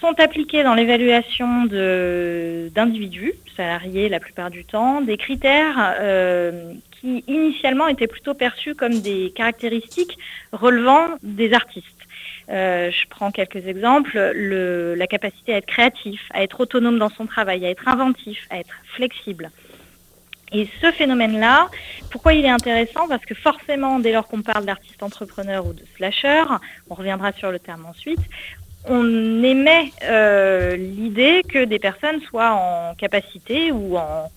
sont appliqués dans l'évaluation d'individus, salariés la plupart du temps, des critères qui initialement étaient plutôt perçus comme des caractéristiques relevant des artistes. Euh, je prends quelques exemples. la capacité à être créatif, à être autonome dans son travail, à être inventif, à être flexible. Et ce phénomène-là, pourquoi il est intéressant? Parce que forcément, dès lors qu'on parle d'artiste entrepreneur ou de slasher, on reviendra sur le terme ensuite, on émet euh, l'idée que des personnes soient en capacité ou en,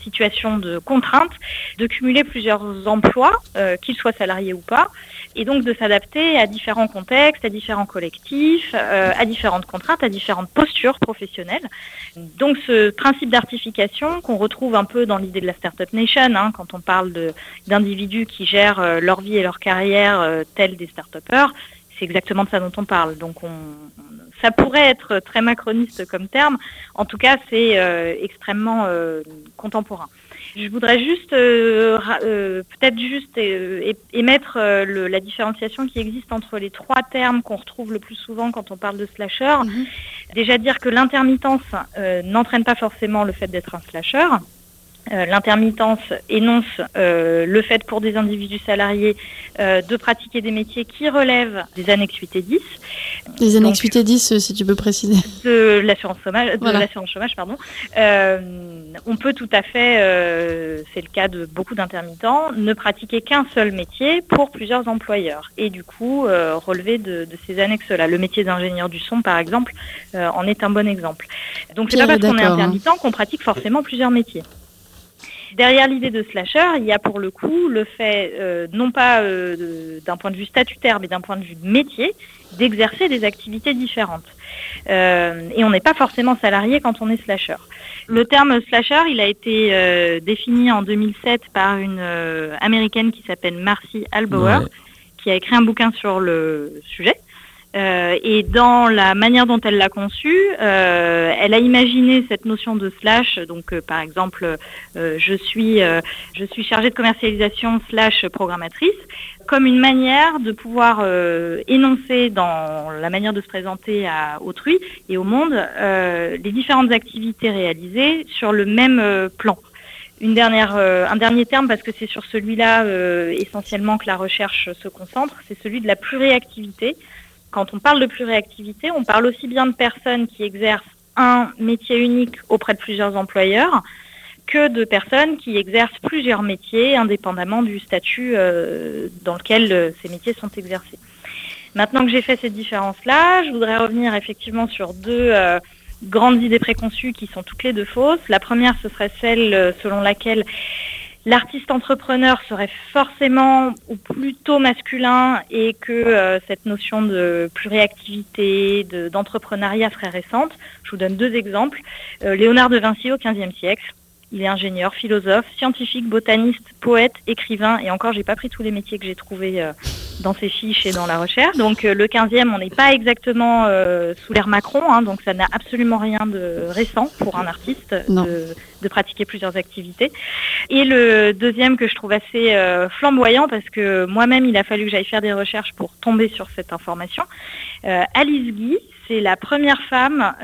situation de contrainte de cumuler plusieurs emplois, euh, qu'ils soient salariés ou pas, et donc de s'adapter à différents contextes, à différents collectifs, euh, à différentes contraintes, à différentes postures professionnelles. Donc ce principe d'artification qu'on retrouve un peu dans l'idée de la Startup Nation, hein, quand on parle d'individus qui gèrent leur vie et leur carrière tels des start c'est exactement de ça dont on parle. Donc on, ça pourrait être très macroniste comme terme, en tout cas c'est extrêmement contemporain. Je voudrais juste, euh, euh, peut-être juste euh, émettre la différenciation qui existe entre les trois termes qu'on retrouve le plus souvent quand on parle de slasher. Mhm. Déjà dire que l'intermittence n'entraîne pas forcément le fait d'être un slasher. Euh, l'intermittence énonce euh, le fait pour des individus salariés euh, de pratiquer des métiers qui relèvent des annexes 8 et 10. Les annexes 8 et 10, si tu peux préciser. De l'assurance chômage, de l'assurance chômage, pardon. on peut tout à fait, c'est le cas de beaucoup d'intermittents, ne pratiquer qu'un seul métier pour plusieurs employeurs et du coup relever de, de ces annexes-là. Le métier d'ingénieur du son, par exemple, en est un bon exemple. Donc c'est pas parce qu'on est hein. intermittent qu'on pratique forcément plusieurs métiers. Derrière l'idée de slasher, il y a pour le coup le fait, euh, non pas euh, d'un point de vue statutaire, mais d'un point de vue métier, d'exercer des activités différentes. Euh, et on n'est pas forcément salarié quand on est slasher. Le terme slasher, il a été défini en 2007 par une américaine qui s'appelle Marcy Albauer, qui a écrit un bouquin sur le sujet. Euh, et dans la manière dont elle l'a conçu, euh, elle a imaginé cette notion de slash. Donc, euh, par exemple, je suis je suis chargée de commercialisation slash programmatrice comme une manière de pouvoir énoncer dans la manière de se présenter à autrui et au monde les différentes activités réalisées sur le même plan. Une dernière, un dernier terme parce que c'est sur celui-là essentiellement que la recherche se concentre, c'est celui de la pluriactivité quand on parle de pluriactivité, on parle aussi bien de personnes qui exercent un métier unique auprès de plusieurs employeurs que de personnes qui exercent plusieurs métiers indépendamment du statut euh, dans lequel euh, ces métiers sont exercés. Maintenant que j'ai fait cette différence-là, je voudrais revenir effectivement sur deux euh, grandes idées préconçues qui sont toutes les deux fausses. La première, ce serait celle selon laquelle l'artiste entrepreneur serait forcément ou plutôt masculin et que euh, cette notion de pluriactivité, d'entrepreneuriat serait récente. Je vous donne deux exemples. Euh, Léonard de Vinci au XVe siècle, il est ingénieur, philosophe, scientifique, botaniste, poète, écrivain, et encore, j'ai pas pris tous les métiers que j'ai trouvés euh, dans ces fiches et dans la recherche. Donc euh, le 15e, on n'est pas exactement euh, sous l'ère Macron, hein, donc ça n'a absolument rien de récent pour un artiste de, pratiquer plusieurs activités. Et le deuxième que je trouve assez flamboyant, parce que moi-même, il a fallu que j'aille faire des recherches pour tomber sur cette information. Alice Guy, c'est la première femme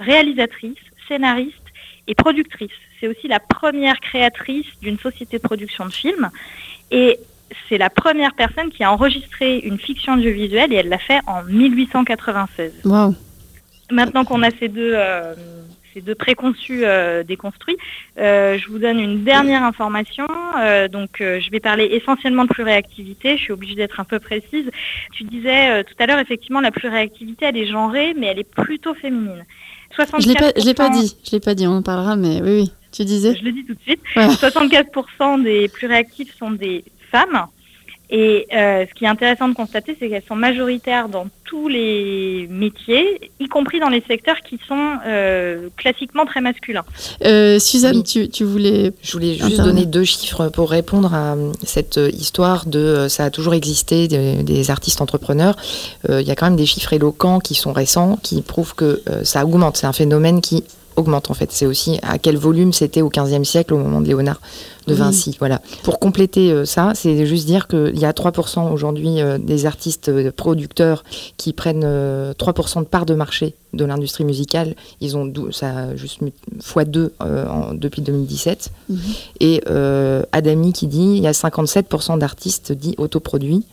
réalisatrice, scénariste et productrice c'est aussi la première créatrice d'une société de production de films. Et c'est la première personne qui a enregistré une fiction audiovisuelle et elle l'a fait en 1896. Wow. Maintenant qu'on a ces deux, euh, ces deux préconçus euh, déconstruits, euh, je vous donne une dernière information. donc, je vais parler essentiellement de pluriréactivité. Je suis obligée d'être un peu précise. Tu disais tout à l'heure, effectivement, la pluriréactivité, elle est genrée, mais elle est plutôt féminine. Je ne l'ai pas dit, je l'ai pas dit, on en parlera, mais oui, oui. Tu disais Je le dis tout de suite. 75% des plus réactifs sont des femmes. Et euh, ce qui est intéressant de constater, c'est qu'elles sont majoritaires dans tous les métiers, y compris dans les secteurs qui sont euh, classiquement très masculins. Euh, Suzanne, tu, tu, voulais... Je voulais juste donner deux chiffres pour répondre à cette histoire de ça a toujours existé des, artistes entrepreneurs. Il y a quand même des chiffres éloquents qui sont récents, qui prouvent que ça augmente. C'est un phénomène qui augmente en fait. C'est aussi à quel volume c'était au XVe siècle au moment de Léonard de Vinci. Voilà. Pour compléter euh, ça, c'est juste dire qu'il y a 3% aujourd'hui euh, des artistes euh, producteurs qui prennent 3% de part de marché de l'industrie musicale. Ils ont ça juste x2 depuis 2017. Mhm. Et Adami qui dit il y a 57% d'artistes dits autoproduits.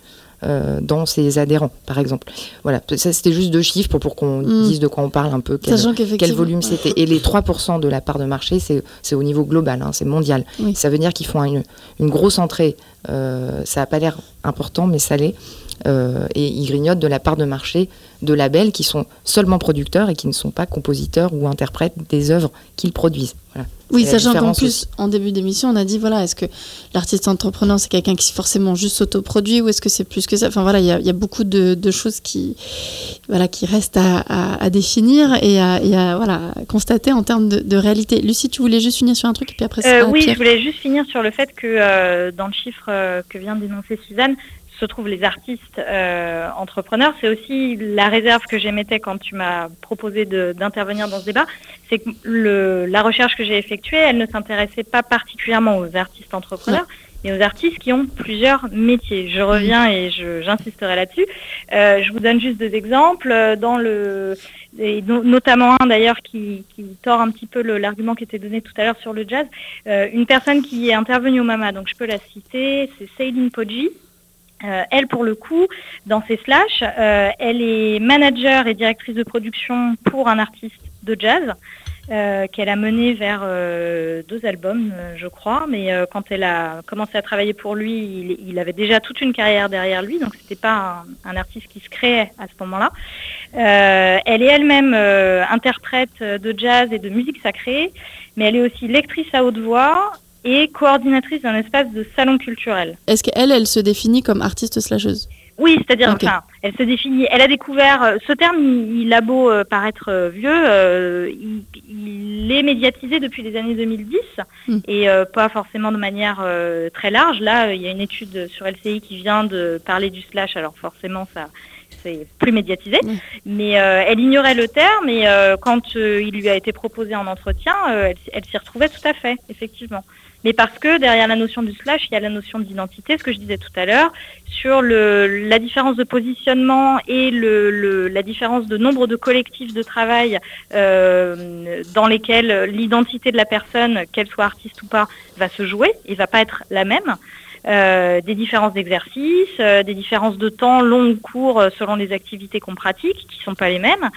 Euh, dans ses adhérents, par exemple. Voilà, ça c'était juste deux chiffres pour, pour qu'on mm. dise de quoi on parle un peu, quel, quel volume c'était. Et les 3% de la part de marché, c'est au niveau global, hein, c'est mondial. Ça veut dire qu'ils font une, une, grosse entrée, euh, ça n'a pas l'air important, mais ça l'est. Euh, et ils grignotent de la part de marché de labels qui sont seulement producteurs et qui ne sont pas compositeurs ou interprètes des œuvres qu'ils produisent. Oui, sachant qu'en plus, en début d'émission, on a dit voilà, est-ce que l'artiste entrepreneur, c'est quelqu'un qui forcément juste s'autoproduit ou est-ce que c'est plus que ça? Enfin voilà, il y, a beaucoup de, choses qui, voilà, qui restent à, définir et à, voilà, constater en termes de, réalité. Lucie, tu voulais juste finir sur un truc et puis après euh, Oui, je voulais juste finir sur le fait que euh, dans le chiffre euh, que vient d'énoncer Suzanne, se trouvent les artistes euh, entrepreneurs. C'est aussi la réserve que j'émettais quand tu m'as proposé d'intervenir dans ce débat. C'est que le, la recherche que j'ai effectuée, elle ne s'intéressait pas particulièrement aux artistes entrepreneurs, et aux artistes qui ont plusieurs métiers. Je reviens et j'insisterai là-dessus. Euh, je vous donne juste deux exemples. Dans le, et notamment un d'ailleurs qui, qui, tord un petit peu l'argument qui était donné tout à l'heure sur le jazz. Euh, une personne qui est intervenue au MAMA, donc je peux la citer, c'est Céline Poggi. Euh, elle, pour le coup, dans ses slash, euh, elle est manager et directrice de production pour un artiste de jazz. Euh, qu'elle a mené vers deux albums, je crois. Mais quand elle a commencé à travailler pour lui, il, avait déjà toute une carrière derrière lui, donc c'était pas un, artiste qui se créait à ce moment-là. elle est elle-même interprète de jazz et de musique sacrée, mais elle est aussi lectrice à haute voix et coordinatrice d'un espace de salon culturel. Est-ce qu'elle, elle se définit comme artiste slasheuse? Oui, c'est-à-dire, enfin, elle se définit, elle a découvert, euh, ce terme, il, a beau euh, paraître euh, vieux, il, est médiatisé depuis les années 2010 hmm. et pas forcément de manière très large. Là, il y a une étude sur LCI qui vient de parler du slash, alors forcément, ça, c'est plus médiatisé, mais elle ignorait le terme et quand il lui a été proposé en entretien, elle s'y retrouvait tout à fait, effectivement mais parce que derrière la notion du slash, il y a la notion d'identité, ce que je disais tout à l'heure, sur la différence de positionnement et la différence de nombre de collectifs de travail euh, dans lesquels l'identité de la personne, qu'elle soit artiste ou pas, va se jouer et va pas être la même. Euh, des différences d'exercice, euh, des différences de temps long ou court euh, selon les activités qu'on pratique, qui ne sont pas les mêmes,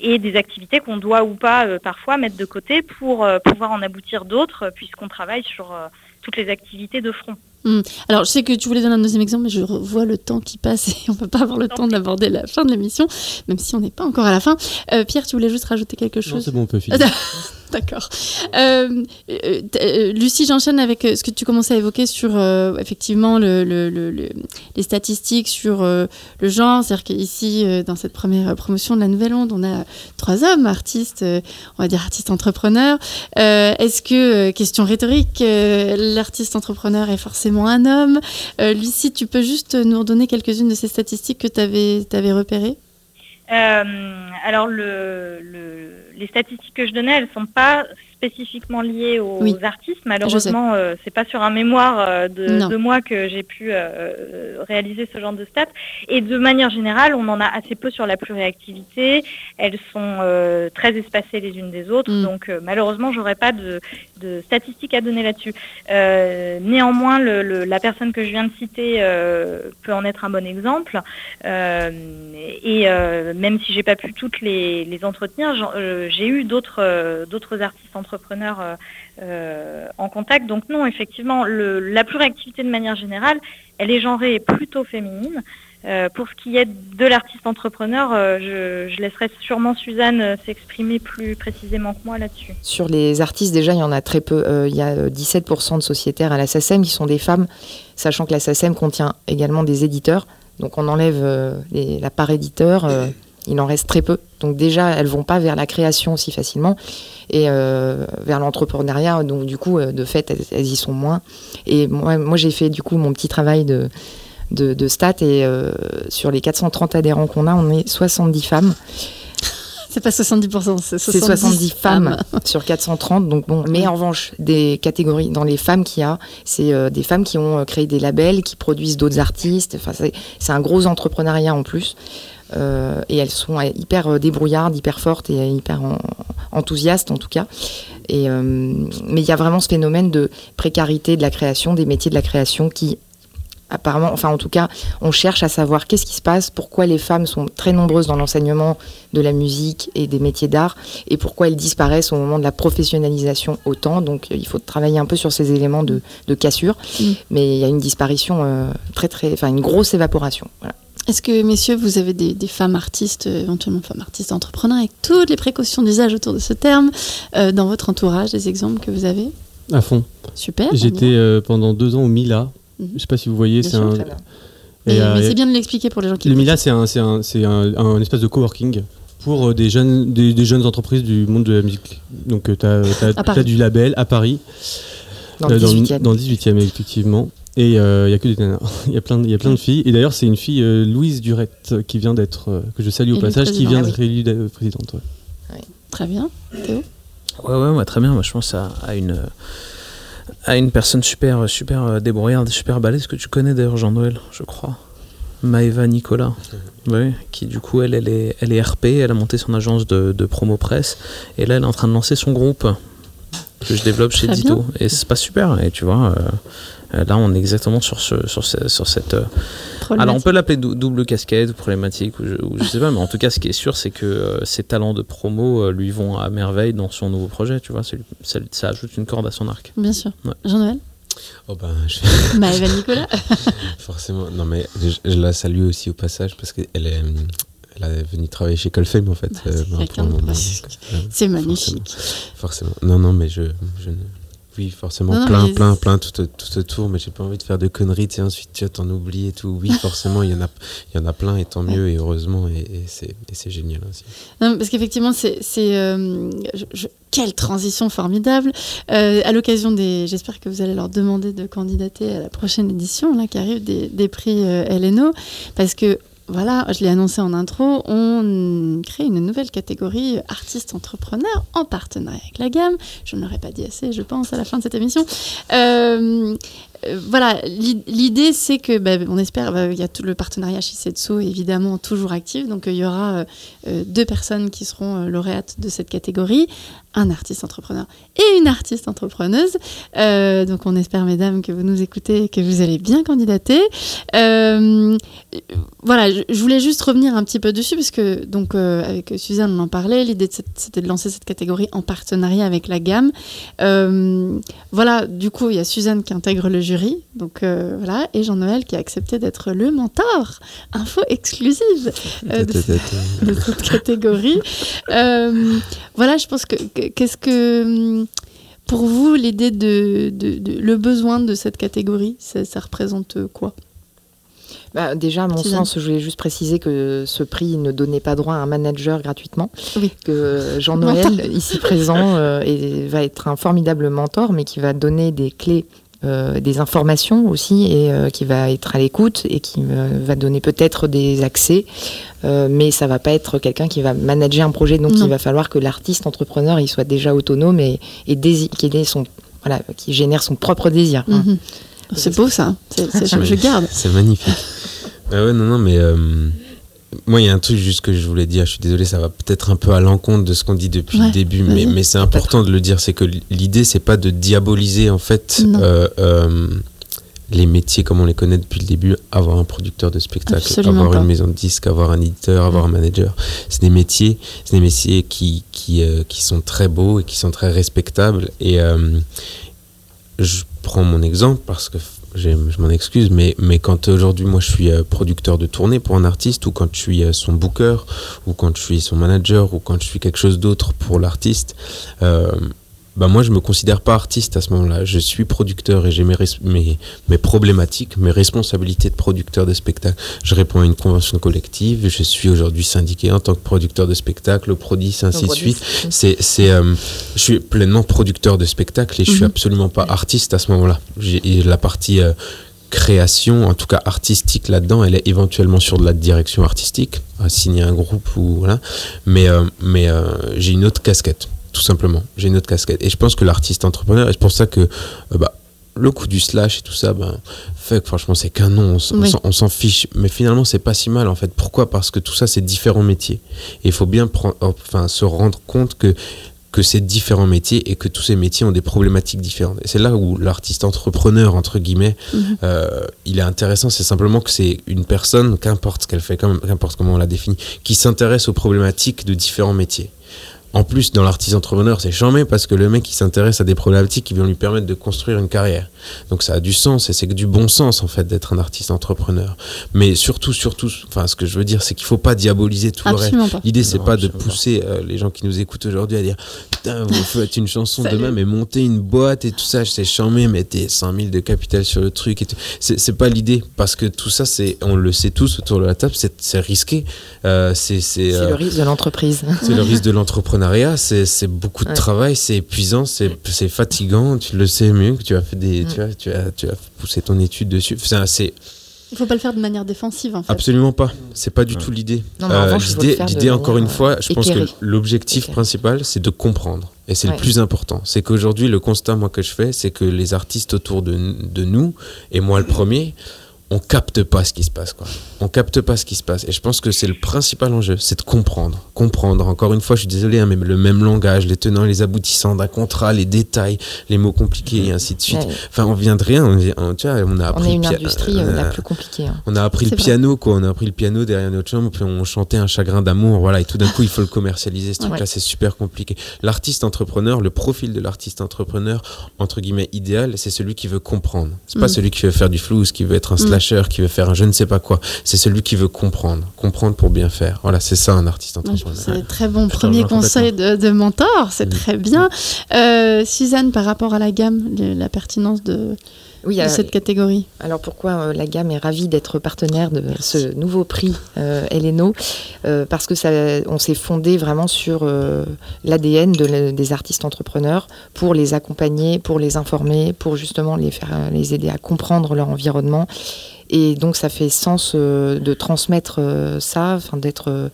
et des activités qu'on doit ou pas parfois mettre de côté pour pouvoir en aboutir d'autres, puisqu'on travaille sur toutes les activités de front. Hmm. Alors, je sais que tu voulais donner un deuxième exemple, mais je vois le temps qui passe et on ne peut pas avoir le temps d'aborder la fin de l'émission, même si on n'est pas encore à la fin. Pierre, tu voulais juste rajouter quelque chose Non, c'est bon, on peut finir. D'accord. Euh, euh, euh, Lucie, j'enchaîne avec ce que tu commençais à évoquer sur effectivement le, les statistiques sur le genre. C'est-à-dire qu'ici, dans cette première promotion de la Nouvelle Onde, on a trois hommes, artistes, on va dire artistes entrepreneurs. Est-ce que, question rhétorique, l'artiste entrepreneur est forcément un homme? Lucie, tu peux juste nous redonner quelques-unes de ces statistiques que tu avais repérées? Alors le, les statistiques que je donnais, elles sont pas spécifiquement liées aux, artistes. Malheureusement, euh, c'est pas sur un mémoire euh, de, moi que j'ai pu euh, réaliser ce genre de stats. Et de manière générale, on en a assez peu sur la pluriactivité. Elles sont très espacées les unes des autres. Mm. Donc malheureusement, j'aurais pas de, statistiques à donner là-dessus. néanmoins, la personne que je viens de citer peut en être un bon exemple. et même si j'ai pas pu toutes les, les entretenir, j'ai eu d'autres euh, d'autres artistes entrepreneurs euh, euh, en contact. Donc non, effectivement, le, la pluriactivité de manière générale, elle est genrée plutôt féminine. pour ce qui est de l'artiste entrepreneur, je, je, laisserai sûrement Suzanne s'exprimer plus précisément que moi là-dessus. Sur les artistes, déjà, il y en a très peu. il y a 17% de sociétaires à la SACEM qui sont des femmes, sachant que la SACEM contient également des éditeurs. Donc on enlève la part éditeur il en reste très peu. Donc déjà, elles vont pas vers la création si facilement et euh, vers l'entrepreneuriat. Donc du coup, euh, de fait, elles, y sont moins. Et moi, moi j'ai fait du coup mon petit travail de, de, stats et euh, sur les 430 adhérents qu'on a, on est 70 femmes. C'est pas 70%, c'est 70, 70 femmes, sur 430. Donc bon, mais en revanche, des catégories dans les femmes qu'il y a, c'est des femmes qui ont créé des labels, qui produisent d'autres artistes. Enfin, c'est un gros entrepreneuriat en plus. Euh, et elles sont hyper euh, débrouillardes, hyper fortes et hyper enthousiastes en tout cas. Et, euh, mais il y a vraiment ce phénomène de précarité de la création, des métiers de la création qui apparemment, enfin en tout cas, on cherche à savoir qu'est-ce qui se passe, pourquoi les femmes sont très nombreuses dans l'enseignement de la musique et des métiers d'art, et pourquoi elles disparaissent au moment de la professionnalisation autant. Donc il faut travailler un peu sur ces éléments de, cassure, mm. mais il y a une disparition très très, enfin une grosse évaporation. Voilà. Est-ce que, messieurs, vous avez des, femmes artistes, euh, éventuellement femmes artistes entrepreneurs, avec toutes les précautions d'usage autour de ce terme, euh, dans votre entourage, des exemples que vous avez? À fond. Super. J'étais euh, pendant deux ans au Mila. Mhm. Je ne sais pas si vous voyez, c'est un. mais c'est bien de l'expliquer pour les gens qui. Le Mila, c'est un, un, un, espace de coworking pour des jeunes, des, jeunes entreprises du monde de la musique. Donc, tu as, du label à Paris. Dans le 18e. Dans le 18e, effectivement. Et il euh, n'y a que des nanas. Il y a plein, il y a plein de filles. Et d'ailleurs, c'est une fille, euh, Louise Durette, qui vient d'être, euh, que je salue au passage, qui vient d'être élue présidente. Très bien. Théo? Ouais, ouais, très bien. Moi, je pense à, une à une personne super, super débrouillarde, super balèze que tu connais d'ailleurs, Jean-Noël, je crois. Maëva Nicolas, oui, qui du coup elle, elle, est, elle est RP, elle a monté son agence de, de promo presse et là elle est en train de lancer son groupe que je développe chez Dito et c'est pas super et tu vois euh, là on est exactement sur, ce, sur, sur cette euh, alors on peut l'appeler double casquette ou problématique ou je, sais pas mais en tout cas ce qui est sûr c'est que euh, ses talents de promo lui vont à merveille dans son nouveau projet tu vois ça, ça, ajoute une corde à son arc bien sûr Jean-Noël? Oh ben, je... Maëva Nicolas Forcément. Non, mais je, la salue aussi au passage parce qu'elle est, elle est venue travailler chez Colfame en fait. Bah, c'est euh, magnifique. Forcément. Non, non, mais je, je oui, forcément, plein, plein, plein tout, tout autour, mais j'ai pas envie de faire de conneries, et ensuite tu t'en oublies et tout. Oui, forcément, il y en a, y en a plein, et tant mieux, et heureusement, et, c'est génial aussi. Non, parce qu'effectivement, c'est, euh, quelle transition formidable. Euh, à l'occasion des, j'espère que vous allez leur demander de candidater à la prochaine édition, là, qui arrive des, des prix euh, LNO, parce que voilà, je l'ai annoncé en intro, on crée une nouvelle catégorie artiste-entrepreneur en partenariat avec la gamme. Je ne l'aurais pas dit assez, je pense, à la fin de cette émission. Euh, voilà, l'idée c'est que, bah, on espère, bah, il y a tout le partenariat Shisetsu évidemment toujours actif, donc euh, il y aura deux personnes qui seront lauréates de cette catégorie, un artiste entrepreneur et une artiste entrepreneuse. Euh, donc on espère, mesdames, que vous nous écoutez et que vous allez bien candidater. Euh, voilà, je, voulais juste revenir un petit peu dessus parce que donc euh, avec Suzanne on en parlait. L'idée c'était de lancer cette catégorie en partenariat avec la gamme. voilà, du coup il y a Suzanne qui intègre le jury, donc voilà, et Jean-Noël qui a accepté d'être le mentor. Info exclusive de, cette catégorie. voilà, je pense que qu'est-ce que, pour vous, l'idée de, le besoin de cette catégorie, ça, représente quoi? Bah, déjà, à mon sens, je voulais juste préciser que ce prix ne donnait pas droit à un manager gratuitement. Oui. Que Jean-Noël, ici présent, euh, va être un formidable mentor, mais qui va donner des clés euh, des informations aussi et euh, qui va être à l'écoute et qui va donner peut-être des accès, euh, mais ça va pas être quelqu'un qui va manager un projet. Donc il va falloir que l'artiste entrepreneur il soit déjà autonome et, et qui son voilà qui génère son propre désir. Hein. Mhm. C'est beau ça. je, garde. C'est magnifique. Ah ouais non non mais moi, il y a un truc juste que je voulais dire. Je suis désolé, ça va peut-être un peu à l'encontre de ce qu'on dit depuis le début, mais, mais c'est important de le dire. C'est que l'idée, c'est pas de diaboliser en fait euh, euh, les métiers comme on les connaît depuis le début. Avoir un producteur de spectacle, avoir une maison de disques, avoir un éditeur, avoir un manager. C'est des métiers, c'est des métiers qui qui, euh, qui sont très beaux et qui sont très respectables. Et je prends mon exemple parce que je m'en excuse, mais, mais quand aujourd'hui moi je suis euh, producteur de tournée pour un artiste, ou quand je suis euh, son booker, ou quand je suis son manager, ou quand je suis quelque chose d'autre pour l'artiste, euh, bah moi je me considère pas artiste à ce moment-là. Je suis producteur et j'ai mes, mes, mes, problématiques, mes responsabilités de producteur de spectacle. Je réponds à une convention collective. Je suis aujourd'hui syndiqué en tant que producteur de spectacle, au Prodis, ainsi de suite. C'est, c'est, euh, je suis pleinement producteur de spectacle et je suis mhm. absolument pas artiste à ce moment-là. J'ai la partie euh, création, en tout cas artistique là-dedans, elle est éventuellement sur de la direction artistique, à signer un groupe ou voilà. Mais, euh, mais j'ai une autre casquette tout simplement. J'ai une autre casquette. Et je pense que l'artiste entrepreneur, et c'est pour ça que euh, bah, le coup du slash et tout ça, ben, franchement, c'est qu'un nom, on, s'en fiche. Mais finalement, c'est pas si mal en fait. Pourquoi? Parce que tout ça, c'est différents métiers. Et il faut bien prendre, enfin, se rendre compte que que c'est différents métiers et que tous ces métiers ont des problématiques différentes. Et c'est là où l'artiste entrepreneur, entre guillemets, mhm. euh, il est intéressant. C'est simplement que c'est une personne, qu'importe ce qu'elle fait, qu'importe comment on la définit, qui s'intéresse aux problématiques de différents métiers. En plus, dans l'artiste entrepreneur, c'est charmé parce que le mec, il s'intéresse à des problématiques qui vont lui permettre de construire une carrière. Donc ça a du sens et c'est que du bon sens, en fait, d'être un artiste entrepreneur. Mais surtout, surtout, enfin, ce que je veux dire, c'est qu'il faut pas diaboliser tout le reste. L'idée, c'est pas de pousser euh, les gens qui nous écoutent aujourd'hui à dire, putain, vous faites une chanson demain, mais montez une boîte et tout ça, c'est charmé, mettez 100 000 de capital sur le truc et tout. C'est pas l'idée parce que tout ça, c'est, on le sait tous autour de la table, c'est risqué. Euh, c'est le euh, risque de l'entreprise. C'est le risque de l'entreprise c'est beaucoup de travail, c'est épuisant, c'est fatigant. Tu le sais mieux que tu as fait des, tu, as, tu, as, tu as poussé ton étude dessus. c'est Il faut pas le faire de manière défensive en fait. Absolument pas. C'est pas du tout l'idée. Le L'idée, encore une fois, je pense que l'objectif principal, c'est de comprendre. Et c'est Ouais. le plus important. C'est qu'aujourd'hui, le constat moi que je fais, c'est que les artistes autour de, de nous, et moi le premier, on capte pas ce qui se passe. Quoi. On capte pas ce qui se passe. Et je pense que c'est le principal enjeu, c'est de comprendre. Comprendre. Encore une fois, je suis désolé, hein, mais le même langage, les tenants et les aboutissants d'un contrat, les détails, les mots compliqués et ainsi de suite. Ouais. Enfin, on vient de rien. On, est- on- tu vois, on a On appris est une le pia- industrie euh, on a- la plus compliquée. hein. on a appris le vrai. piano, quoi. On a appris le piano derrière notre chambre, puis on chantait un chagrin d'amour, voilà. Et tout d'un coup, il faut le commercialiser. Ce truc-là, Ouais. c'est super compliqué. L'artiste entrepreneur, le profil de l'artiste entrepreneur, entre guillemets, idéal, c'est celui qui veut comprendre. C'est pas Mm. celui qui veut faire du flouze, qui veut être un Mm. Slasher, qui veut faire un je ne sais pas quoi. C'est celui qui veut comprendre. Comprendre pour bien faire. Voilà, c'est ça un artiste entrepreneur. c'est un très bon Je premier conseil de, de mentor, c'est Mm. très bien. Euh, Suzanne, par rapport à la gamme, la pertinence de, Oui, de euh, cette catégorie Alors pourquoi euh, la gamme est ravie d'être partenaire de ce nouveau prix euh, Eleno Euh, Parce que ça, on s'est fondé vraiment sur euh, l'ADN de la- des artistes entrepreneurs pour les accompagner, pour les informer, pour justement les faire, les aider à comprendre leur environnement. Et donc ça fait sens de transmettre ça, d'être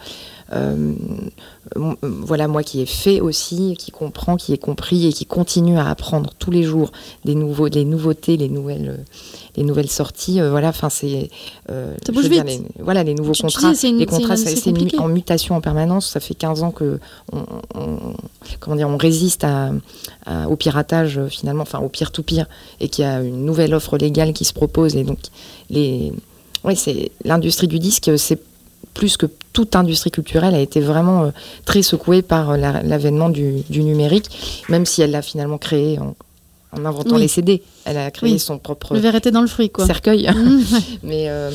voilà moi qui ai fait aussi, qui comprend, qui est compris et qui continue à apprendre tous les jours des nouveaux, les nouveautés, les nouvelles, euh, les nouvelles sorties. euh, voilà, enfin c'est, euh, Ça bouge dire, les, voilà les nouveaux Tu- contrats. une- les contrats, c'est en mutation en permanence. Ça fait 15 ans que on, on- comment dire, on résiste à, à- au piratage euh, finalement, enfin au pire tout pire, et qu'il y a une nouvelle offre légale qui se propose. Et donc les, ouais, c'est l'industrie du disque, c'est plus que toute industrie culturelle a été vraiment euh, très secouée par euh, la- l'avènement du, du numérique, même si elle l'a finalement créé en, en inventant Oui. les CD. Elle a créé Oui. son propre Le verre était dans le fruit, quoi. cercueil. Mmh, ouais. Mais euh,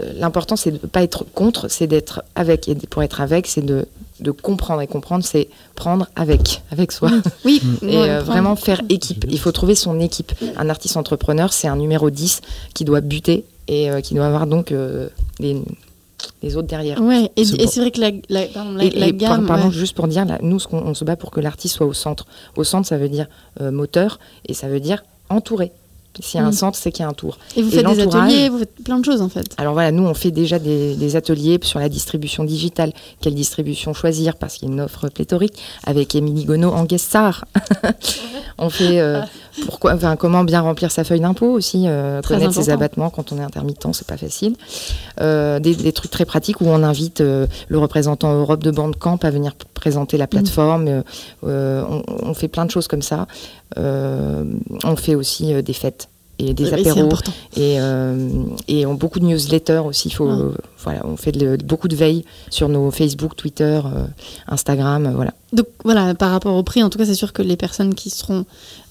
euh, l'important, c'est de ne pas être contre, c'est d'être avec. Et pour être avec, c'est de, de comprendre. Et comprendre, c'est prendre avec, avec soi. Oui, Et ouais, euh, vraiment faire équipe. Il faut trouver son équipe. Un artiste entrepreneur, c'est un numéro 10 qui doit buter et euh, qui doit avoir donc euh, les, autres derrière. Ouais, et, C'est vrai que la, la, pardon, la, Et, la et par- gamme. pardon, ouais. juste pour dire, là, nous, ce qu'on- on se bat pour que l'artiste soit au centre. Au centre, ça veut dire euh, moteur et ça veut dire entouré. S'il y a un Mm. centre, c'est qu'il y a un tour. Et vous et faites des ateliers, vous faites plein de choses en fait. Alors voilà, nous, on fait déjà des, des ateliers sur la distribution digitale. Quelle distribution choisir? Parce qu'il y a une offre pléthorique avec Émilie Gonod en guest star. on fait euh, pourquoi, enfin, comment bien remplir sa feuille d'impôt aussi, euh, Très connaître ses abattements quand on est intermittent, c'est pas facile. Euh, des, des trucs très pratiques où on invite euh, le représentant Europe de Bandcamp à venir présenter la plateforme. Euh, euh, on, on fait plein de choses comme ça. On fait aussi des fêtes et des c'est apéros et, euh, et on, beaucoup de newsletters aussi. Faut, voilà, on fait de- beaucoup de veille sur nos Facebook, Twitter, euh, Instagram. euh, voilà. Donc voilà, par rapport au prix, en tout cas, c'est sûr que les personnes qui seront.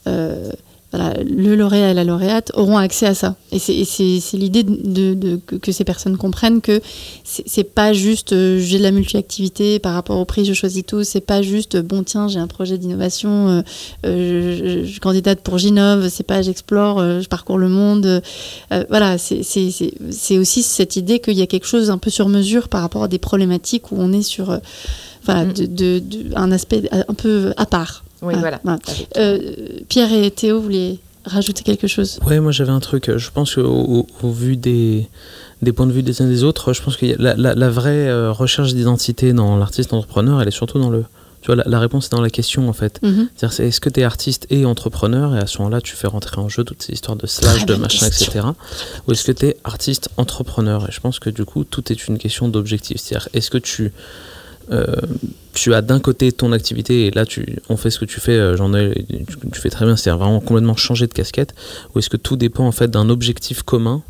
euh, voilà, le lauréat et la lauréate auront accès à ça. Et c'est- l'idée de, de- que, que ces personnes comprennent que c'est pas juste euh, j'ai de la multi-activité par rapport au prix, je choisis tout. C'est pas juste euh, bon, tiens, j'ai un projet d'innovation, euh, euh, je, candidate pour Ginov, c'est pas j'explore, je parcours le monde. Voilà, c'est- aussi cette idée qu'il y a quelque chose un peu sur mesure par rapport à des problématiques où on est sur. voilà, Mm. de- un aspect un peu à part. Oui, Ah, voilà. Euh, Pierre et Théo voulaient rajouter quelque chose? Ouais, moi j'avais un truc. Je pense qu'au au, au vu des, des points de vue des uns des autres, je pense que la, la, la vraie euh, recherche d'identité dans l'artiste entrepreneur, elle est surtout dans le. Tu vois, la, la réponse est dans la question en fait. Mhm. C'est-à-dire, c'est est-ce que tu es artiste et entrepreneur et à ce moment-là, tu fais rentrer en jeu toutes ces histoires de slash, Très de machin, question. etc. Ou est-ce que tu es artiste entrepreneur? Et je pense que du coup, tout est une question d'objectif. C'est-à-dire, est-ce que tu. Euh, tu as d'un côté ton activité et là tu on fait ce que tu fais euh, j'en ai tu, fais très bien. C'est vraiment complètement changer de casquette. Ou est-ce que tout dépend en fait d'un objectif commun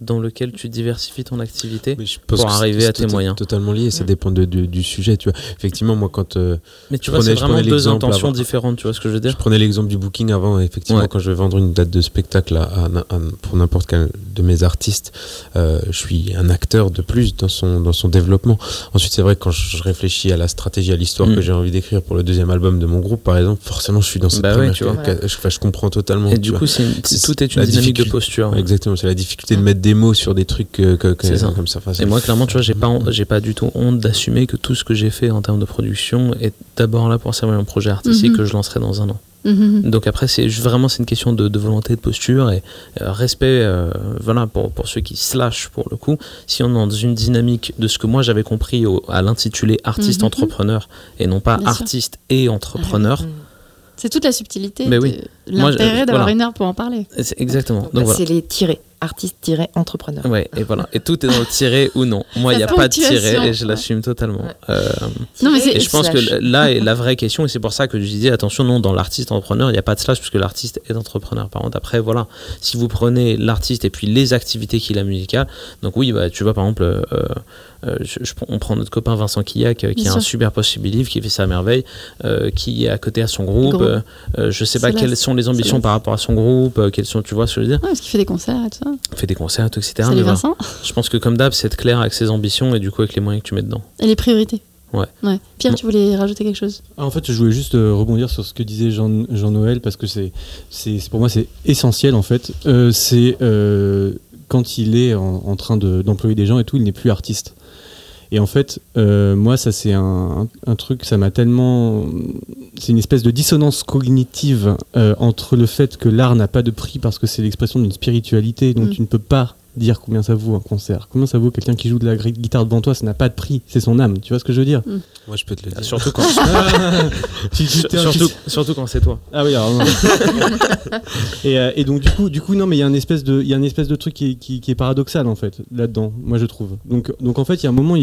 dans lequel tu diversifies ton activité Mais je pense pour c'est- arriver c'est à tes moyens. Totalement lié, ça dépend de- de- du sujet. Tu vois. Effectivement, moi, quand euh, mais tu Je vois prenais- c'est je vraiment deux l'exemple intentions avant. différentes tu vois ce que je veux je dire prenais l'exemple du booking avant, effectivement, Ouais. quand je vais vendre une date de spectacle à, à- à- pour n'importe quel de mes artistes, euh, je suis un acteur de plus dans son, dans son développement. Ensuite, c'est vrai que quand je réfléchis à la stratégie, à l'histoire Mm. que j'ai envie d'écrire pour le deuxième album de mon groupe, par exemple, forcément, je suis dans cette Bah ouais, première tu vois. ca- ca- je, je comprends totalement. et du vois. coup c'est une- C'est- tout est une dynamique de posture Ouais, Exactement, c'est la difficulté de mettre des démos sur des trucs que, que- que- ça. comme ça. Enfin, Et moi, clairement, tu vois, j'ai pas, j'ai pas du tout honte d'assumer que tout ce que j'ai fait en termes de production est d'abord là pour servir un projet artistique Mhm. que je lancerai dans un an. Mhm. Donc après, c'est vraiment c'est une question de, de volonté, de posture et euh, respect. euh, voilà pour, pour ceux qui slash pour le coup. Si on est dans une dynamique de ce que moi j'avais compris au- à l'intitulé artiste Mhm. entrepreneur et non pas Bien sûr. artiste et entrepreneur, Mm. C'est toute la subtilité, Mais oui. L'intérêt d'avoir voilà. une heure pour en parler. c'est exactement. Bah, Donc voilà. C'est les tirés, artiste-entrepreneur. Ouais, et voilà. Et tout est dans le tiré ou non. Moi, il n'y a pas de tiré et je ouais. l'assume totalement. Ouais. Euh, Non, mais c'est- Et je pense que là est la vraie question, et c'est pour ça que je disais attention, non, dans l'artiste entrepreneur, il n'y a pas de slash, puisque l'artiste est entrepreneur. Par contre, après, voilà, si vous prenez l'artiste et puis les activités qu'il a musicales, donc oui, bah, tu vois, par exemple, euh, je- je prends- on prend notre copain Vincent Quillac, euh, qui Bien a un super possible livre, qui fait ça à merveille, euh, qui est à côté à son groupe. Groupe. euh, euh, je sais pas quelles sont les ambitions par rapport à son groupe, euh, quelles sont, tu vois ce que je veux dire, Ouais, parce qu'il fait des concerts et tout ça. fait des concerts, tout, etc. Salut Mais voilà. Vincent. Je pense que comme d'hab, c'est être clair avec ses ambitions et du coup avec les moyens que tu mets dedans. Et les priorités. Ouais. Pierre, Bon. tu voulais rajouter quelque chose? Ah, en fait, je voulais juste euh, rebondir sur ce que disait Jean- Jean-Noël parce que c'est, pour moi c'est essentiel en fait. Euh, c'est euh, quand il est en, en train de- d'employer des gens et tout, il n'est plus artiste. Et en fait, euh, moi, ça c'est un, truc, ça m'a tellement, c'est une espèce de dissonance cognitive euh, entre le fait que l'art n'a pas de prix parce que c'est l'expression d'une spiritualité, donc Mm. tu ne peux pas dire combien ça vaut un concert, combien ça vaut quelqu'un qui joue de la guitare devant toi, ça n'a pas de prix, c'est son âme, tu vois ce que je veux dire Moi, je peux te le dire. Surtout quand, Tu- tu- surtout, surtout quand c'est toi. ah oui, alors non. et, euh, et donc du coup, du coup non, mais il y a un espèce de, il y a un espèce de truc qui est, qui, qui est paradoxal en fait là-dedans. Moi, je trouve. Donc, donc en fait, il y a un moment,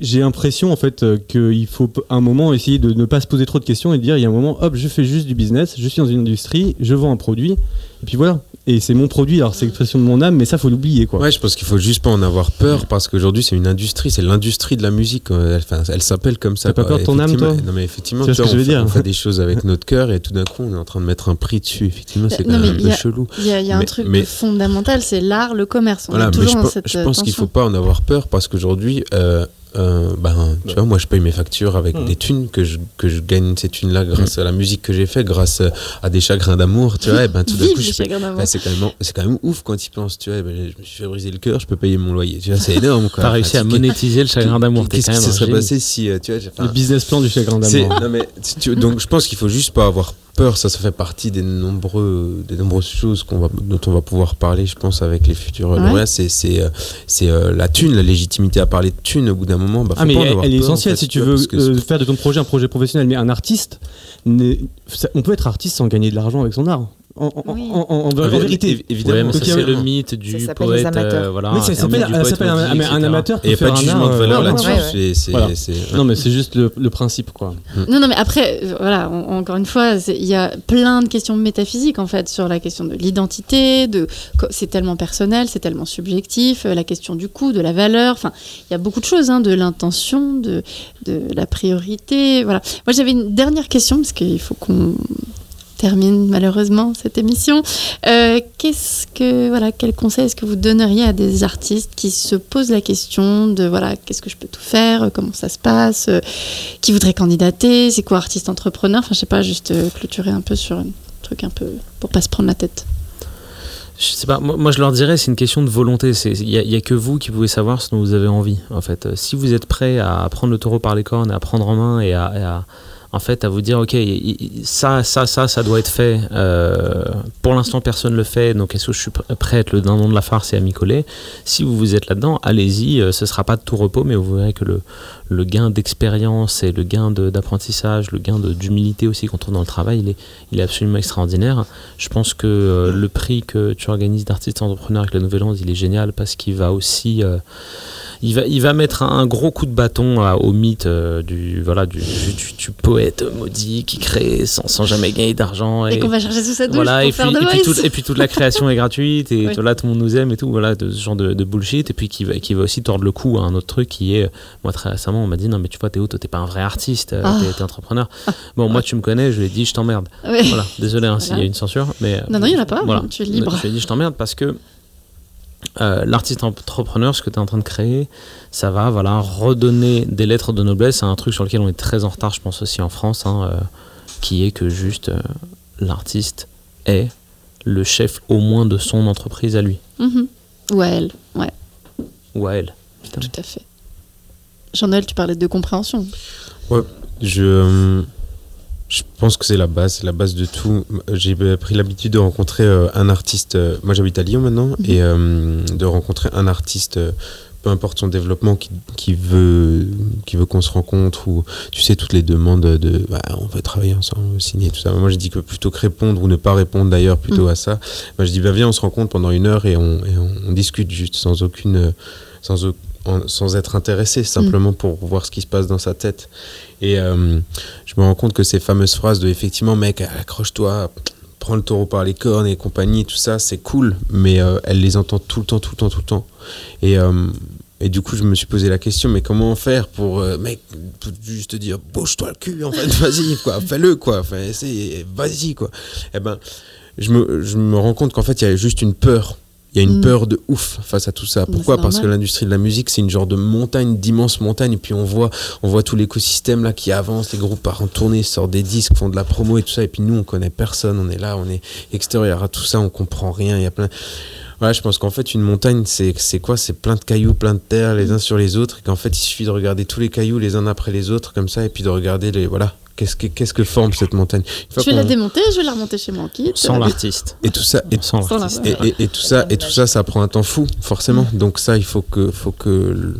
j'ai l'impression en fait euh, qu'il faut un moment essayer de ne pas se poser trop de questions et de dire, il y a un moment, hop, je fais juste du business, je suis dans une industrie, je vends un produit, et puis voilà. Et c'est mon produit, alors c'est l'expression de mon âme, mais ça faut l'oublier quoi. Ouais, je pense qu'il faut juste pas en avoir peur parce qu'aujourd'hui c'est une industrie, c'est l'industrie de la musique. euh, Elle, enfin, elle s'appelle comme ça. T'as pas peur de ton âme, toi Non mais effectivement, Tu vois ce que je on veux fait- dire on fait des choses avec notre cœur et tout d'un coup on est en train de mettre un prix dessus. Effectivement, c'est Non, quand mais même un peu chelou. Il y a, y a un Mais- truc mais- fondamental, c'est l'art, le commerce. On Voilà, est mais toujours je, dans cette je pense qu'il tension. faut pas en avoir peur parce qu'aujourd'hui, euh, euh, ben, tu vois, moi je paye mes factures avec Mm. des thunes que je, que je gagne ces thunes là grâce à la musique que j'ai fait, grâce euh, à des chagrins d'amour, tu vois. Et ben tout d'un coup, je ben, c'est quand même c'est quand même ouf quand tu penses, tu vois. ben, je me suis fait briser le cœur, je peux payer mon loyer, tu vois, c'est énorme. quoi. T'as Enfin, réussi à monétiser le chagrin d'amour. Qu'est-ce qui se serait passé si, euh, tu vois, enfin, Le business plan du chagrin d'amour. non, mais, tu- tu- donc je pense qu'il faut juste pas avoir peur. Ça, ça fait partie des nombreux, des nombreuses choses qu'on va, dont on va pouvoir parler, je pense, avec les futurs Ouais. C'est, c'est, euh, c'est euh, la thune, la légitimité à parler de thune. Au bout d'un moment, bah, faut Ah mais pas elle, avoir elle est en essentielle fait, si tu veux euh, faire de ton projet un projet professionnel. Mais un artiste, on peut être artiste sans gagner de l'argent avec son art. En, en- Oui. en- en- en- en mais vérité. évi- évidemment. Ouais, mais ça, c'est le mythe du Ça s'appelle poète. euh, voilà, Oui, ça un s'appelle un, amateur. Et il n'y a peut pas de jugement de valeur là-dessus. Non mais c'est juste le, le principe quoi. Non, non, mais après, euh, voilà, en- encore une fois, il y a plein de questions métaphysiques en fait sur la question de l'identité, de c'est tellement personnel, c'est tellement subjectif, euh, la question du coût, de la valeur, enfin, il y a beaucoup de choses, hein, de l'intention, de, de la priorité, voilà. Moi, j'avais une dernière question parce qu'il faut qu'on termine malheureusement cette émission. Euh, qu'est-ce que voilà, quel conseil est-ce que vous donneriez à des artistes qui se posent la question de voilà, qu'est-ce que je peux tout faire, euh, comment ça se passe, euh, qui voudraient candidater, c'est quoi artiste entrepreneur, enfin je sais pas, juste clôturer un peu sur un truc un peu pour pas se prendre la tête. Je sais pas, moi, je leur dirais c'est une question de volonté. Il n'y a, que vous qui pouvez savoir ce dont vous avez envie. En fait, si vous êtes prêt à prendre le taureau par les cornes, à prendre en main et à- en fait à vous dire ok ça ça ça ça doit être fait. Euh, pour l'instant personne le fait, donc est-ce que je suis pr- prêt à être le dindon de la farce et à m'y coller? Si vous vous êtes là-dedans, allez-y. euh, ce sera pas de tout repos, mais vous verrez que le gain d'expérience et le gain d'apprentissage, le gain d'humilité aussi quand on est dans le travail, il est, absolument extraordinaire. Je pense que euh, le prix que tu organises d'artiste entrepreneur avec la Nouvelle Onde, il est génial parce qu'il va aussi, il va, il va mettre un, un gros coup de bâton à- au mythe euh, du, voilà, du, du, du- du poète maudit qui crée sans, sans jamais gagner d'argent. Et, qu'on va chercher sous sa douche Voilà, pour et faire puis, de et, puis Voice. tout- et puis toute la création est gratuite et Oui. là tout le monde nous aime et tout, voilà, de ce genre de, de bullshit. Et puis qui va, qui va aussi tordre le cou à un autre truc qui est, moi très récemment, on m'a dit non, mais tu vois, Théo, toi t'es pas un vrai artiste, euh, Ah. t'es entrepreneur. Bon, moi tu me connais, je lui ai dit je t'emmerde. Voilà, désolé hein, s'il y a une censure, mais. Non, non, il y en a pas, Voilà. tu es libre. Je lui ai dit je t'emmerde parce que. Euh, L'artiste entrepreneur, ce que tu es en train de créer, ça va voilà, redonner des lettres de noblesse à un truc sur lequel on est très en retard, je pense aussi en France, hein, euh, qui est que juste euh, l'artiste est le chef au moins de son entreprise à lui. Mhm. Ou à elle, ouais. Ou à elle. Tout à fait. Jean-Noël, tu parlais de compréhension. Ouais, je, euh, je pense que c'est la base, c'est la base de tout. J'ai pris l'habitude de rencontrer euh, un artiste. euh, moi, j'habite à Lyon maintenant, Mhm. et euh, de rencontrer un artiste. peu importe son développement, qui, qui veut, qui veut qu'on se rencontre, ou tu sais, toutes les demandes de bah, on veut travailler ensemble, on veut signer, tout ça. Moi, je dis que plutôt que répondre, ou ne pas répondre d'ailleurs, plutôt Mhm. à ça, bah, je dis bah, viens, on se rencontre pendant une heure et on, et on, on discute juste sans aucune. sans, sans être intéressé, simplement pour voir ce qui se passe dans sa tête. Et euh, je me rends compte que ces fameuses phrases de effectivement, mec, accroche-toi, prends le taureau par les cornes et compagnie, tout ça, c'est cool, mais euh, elle les entend tout le temps, tout le temps, tout le temps. Et, euh, et du coup, je me suis posé la question, mais comment faire pour, euh, mec, pour juste dire, bouge-toi le cul, en fait, vas-y, quoi, fais-le, quoi, essaye, vas-y, quoi. Eh ben, je me, je me rends compte qu'en fait, il y a juste une peur. Il y a une Mm. peur de ouf face à tout ça. Pourquoi? Parce que l'industrie de la musique, c'est une genre de montagne, d'immenses montagnes. Et puis on voit, on voit tout l'écosystème là qui avance, les groupes partent en tournée, sortent des disques, font de la promo et tout ça. Et puis nous, on connaît personne. On est là, on est extérieur à tout ça, on comprend rien. Il y a plein. Voilà, je pense qu'en fait, une montagne, c'est c'est quoi? C'est plein de cailloux, plein de terre, les uns sur les autres. Et qu'en fait, il suffit de regarder tous les cailloux les uns après les autres, comme ça, et puis de regarder les. Voilà. Qu'est-ce que, qu'est-ce que forme cette montagne? Une fois Je vais la démonter, je vais la remonter chez moi en kit. Sans l'artiste. Et tout ça. Et Sans et, et- et tout ça, et tout ça, ça prend un temps fou, forcément. Donc ça, il faut que, faut que l-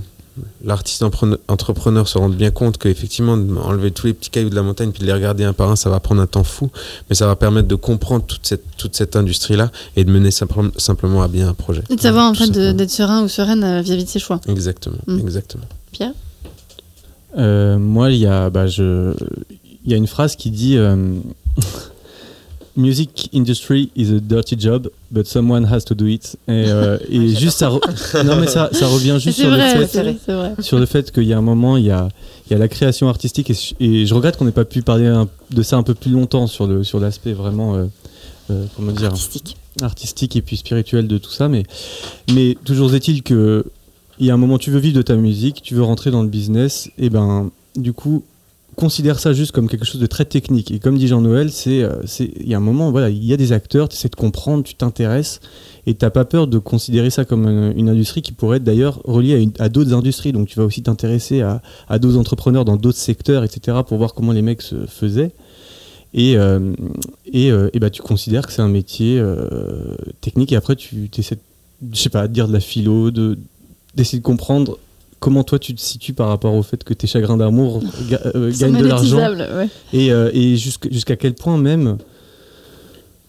l'artiste entrepreneur se rende bien compte qu'effectivement, enlever tous les petits cailloux de la montagne puis de les regarder un par un, ça va prendre un temps fou, mais ça va permettre de comprendre toute cette, toute cette industrie-là et de mener simple- simplement à bien un projet. Et de savoir en fait d'être serein ou sereine euh, vis-à-vis de ses choix. Exactement, Mm. exactement. Pierre? Euh, moi, il y a, bah, je, il y a une phrase qui dit euh, Music industry is a dirty job, but someone has to do it. Et, euh, et juste ça, re- non mais ça, ça revient juste sur vrai, le fait, vrai, vrai. sur le fait qu'il y a un moment, il y a, il y a la création artistique et, je regrette qu'on n'ait pas pu parler un- de ça un peu plus longtemps sur le sur l'aspect vraiment, euh, euh, comment dire, Artistique. artistique et puis spirituel de tout ça, mais, mais toujours est-il que il y a un moment, tu veux vivre de ta musique, tu veux rentrer dans le business, et ben du coup, considère ça juste comme quelque chose de très technique. Et comme dit Jean-Noël, c'est, euh, il y a un moment, voilà, il y a des acteurs, tu essaies de comprendre, tu t'intéresses, et t'as pas peur de considérer ça comme une, industrie qui pourrait être d'ailleurs reliée à, d'autres industries. Donc tu vas aussi t'intéresser à, d'autres entrepreneurs dans d'autres secteurs, etc., pour voir comment les mecs se faisaient. Et, euh, euh, et bah, tu considères que c'est un métier technique et après tu essaies, je sais pas, de dire de la philo, de, d'essayer de comprendre comment toi tu te situes par rapport au fait que tes chagrins d'amour ga- euh, gagnent de l'argent ouais. et, euh, et jusqu'- jusqu'à quel point même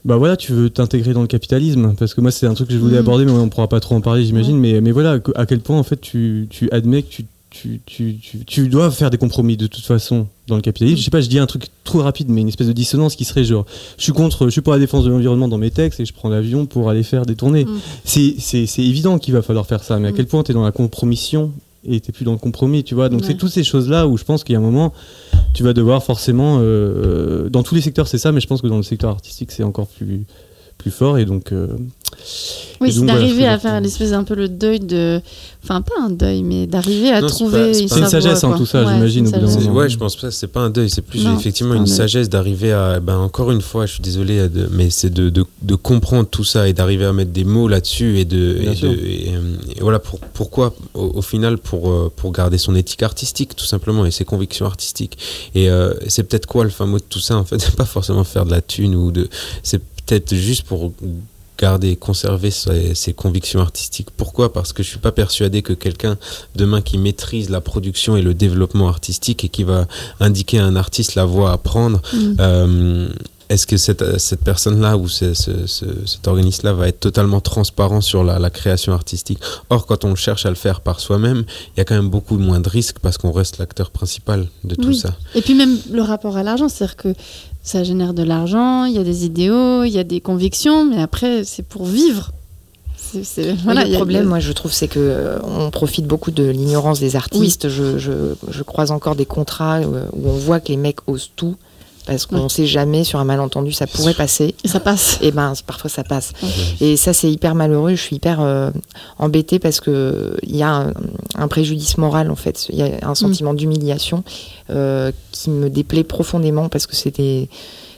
bah voilà tu veux t'intégrer dans le capitalisme. Parce que moi c'est un truc que je voulais Mhm. aborder mais on pourra pas trop en parler j'imagine. Mais, mais voilà à quel point en fait tu, tu admets que tu, tu, tu, tu, tu dois faire des compromis de toute façon dans le capitalisme. Je sais pas je dis un truc trop rapide mais une espèce de dissonance qui serait genre je suis contre je suis pour la défense de l'environnement dans mes textes et je prends l'avion pour aller faire des tournées. Mhm. c'est évident qu'il va falloir faire ça mais à quel point tu es dans la compromission et t'es plus dans le compromis tu vois donc Ouais. c'est toutes ces choses là où je pense qu'il y a un moment tu vas devoir forcément euh, dans tous les secteurs c'est ça mais je pense que dans le secteur artistique c'est encore plus plus fort et donc euh, Oui, c'est d'arriver à faire l'espèce un peu le deuil de. Enfin, pas un deuil, mais d'arriver à Non, trouver c'est une pas- C'est une sagesse, hein, quoi. tout ça, Ouais, j'imagine. Ouais, je pense pas, c'est pas un deuil, c'est plus Non, effectivement une deuil. sagesse d'arriver à, ben encore une fois, je suis désolé, mais c'est de, de, de comprendre tout ça et d'arriver à mettre des mots là-dessus et de, Bien et sûr. de- et, euh, et voilà pour, pourquoi au, au final pour, euh, pour garder son éthique artistique tout simplement et ses convictions artistiques et euh, c'est peut-être quoi le fin mot de tout ça en fait, c'est pas forcément faire de la thune ou de, c'est peut-être juste pour garder, conserver ses, ses convictions artistiques. Pourquoi? Parce que je suis pas persuadé que quelqu'un demain qui maîtrise la production et le développement artistique et qui va indiquer à un artiste la voie à prendre, Mm. euh, est-ce que cette, cette personne-là ou ce- ce- ce- cet organisme-là va être totalement transparent sur la, la création artistique? Or, quand on cherche à le faire par soi-même, il y a quand même beaucoup moins de risques parce qu'on reste l'acteur principal de tout Oui. ça. Et puis même le rapport à l'argent, c'est-à-dire que ça génère de l'argent, il y a des idéaux, il y a des convictions, mais après, c'est pour vivre. Voilà, Oui, le a- problème, moi, je trouve, c'est que euh, on profite beaucoup de l'ignorance des artistes. Je, je, je croise encore des contrats où on voit que les mecs osent tout parce qu'on ne sait jamais sur un malentendu ça pourrait passer. Et ça passe. Et ben parfois ça passe. Et ça c'est hyper malheureux. Je suis hyper euh, embêtée parce que il y a un, préjudice moral en fait. Il y a un sentiment d'humiliation euh, qui me déplaît profondément parce que c'était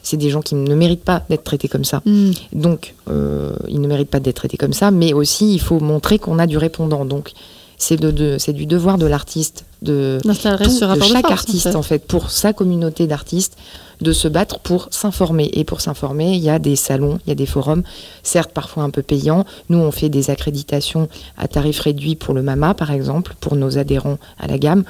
c'est des gens qui ne méritent pas d'être traités comme ça. Mm. Donc, euh, ils ne méritent pas d'être traités comme ça, mais aussi, il faut montrer qu'on a du répondant. Donc, c'est de, c'est du devoir de l'artiste, de, chaque artiste, en fait. pour sa communauté d'artistes, de se battre pour s'informer. Et pour s'informer, il y a des salons, il y a des forums, certes parfois un peu payants. Nous, on fait des accréditations à tarif réduit pour le MAMA, par exemple, pour nos adhérents à la gamme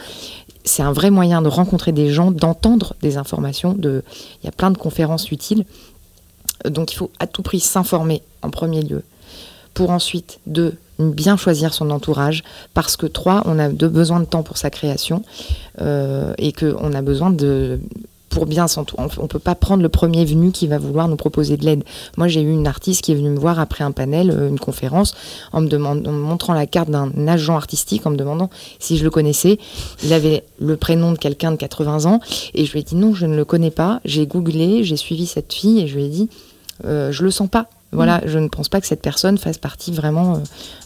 c'est un vrai moyen de rencontrer des gens, d'entendre des informations. De... Il y a plein de conférences utiles. Donc il faut à tout prix s'informer en premier lieu. Pour ensuite, deux, bien choisir son entourage. Parce que trois, on a besoin de temps pour sa création euh, et qu'on a besoin de pour bien s'entourer. On ne peut pas prendre le premier venu qui va vouloir nous proposer de l'aide. Moi, j'ai eu une artiste qui est venue me voir après un panel, euh, une conférence, en me, demandant, montrant la carte d'un agent artistique, en me demandant si je le connaissais. Il avait le prénom de quelqu'un de 80 ans, et je lui ai dit non, je ne le connais pas. J'ai googlé, j'ai suivi cette fille, et je lui ai dit, euh, je le sens pas. Voilà, je ne pense pas que cette personne fasse partie vraiment euh,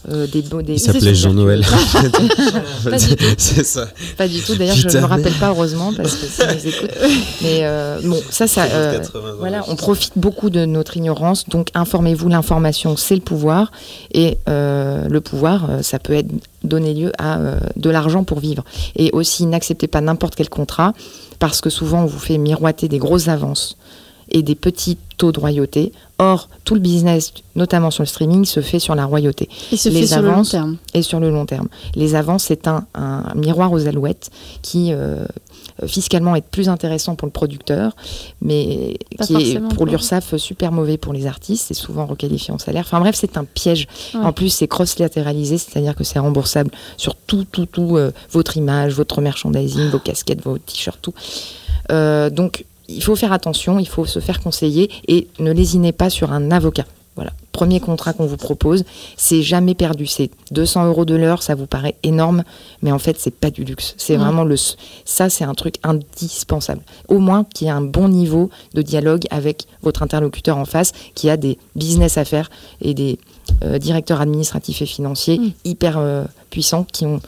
euh des beaux. Des... Il s'appelait Jean-Noël. c'est ça. Pas du tout. D'ailleurs, je ne me rappelle pas heureusement parce que ça nous écoute. Mais euh, bon, ça, ça. Euh, voilà, on profite beaucoup de notre ignorance. Donc, informez-vous. L'information, c'est le pouvoir, et le pouvoir, ça peut être donner lieu à de l'argent pour vivre. Et aussi, n'acceptez pas n'importe quel contrat parce que souvent, on vous fait miroiter des grosses avances et des petits taux de royauté. Or, tout le business, notamment sur le streaming, se fait sur la royauté. Et se fait sur le long terme. Et sur le long terme. Les avances, c'est un, miroir aux alouettes qui euh, fiscalement est plus intéressant pour le producteur, mais qui est pour l'URSSAF super mauvais pour les artistes, c'est souvent requalifié en salaire. Enfin bref, c'est un piège. En plus, c'est cross-latéralisé, c'est-à-dire que c'est remboursable sur tout, tout, tout, euh, votre image, votre merchandising, vos casquettes, vos t-shirts, tout. Euh, donc, il faut faire attention, il faut se faire conseiller et ne lésinez pas sur un avocat. Voilà, premier contrat qu'on vous propose, c'est jamais perdu. C'est 200 euros de l'heure, ça vous paraît énorme, mais en fait, c'est pas du luxe. C'est vraiment le. Ça, c'est un truc indispensable. Au moins qu'il y ait un bon niveau de dialogue avec votre interlocuteur en face, qui a des business à faire et des euh, directeurs administratifs et financiers mm. hyper euh, puissants qui ont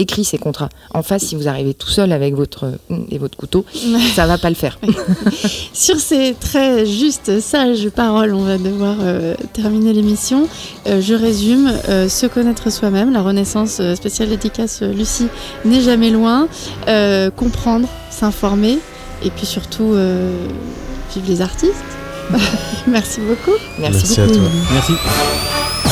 écrit ces contrats. En face, si vous arrivez tout seul avec votre et votre couteau, ça va pas le faire. Sur ces très justes, sages paroles, on va devoir euh, terminer l'émission. Euh, je résume euh, se connaître soi-même, la renaissance spéciale dédicace Lucie n'est jamais loin. comprendre, s'informer, et puis surtout vivre les artistes. Merci beaucoup. Merci, Merci beaucoup. à toi. Merci.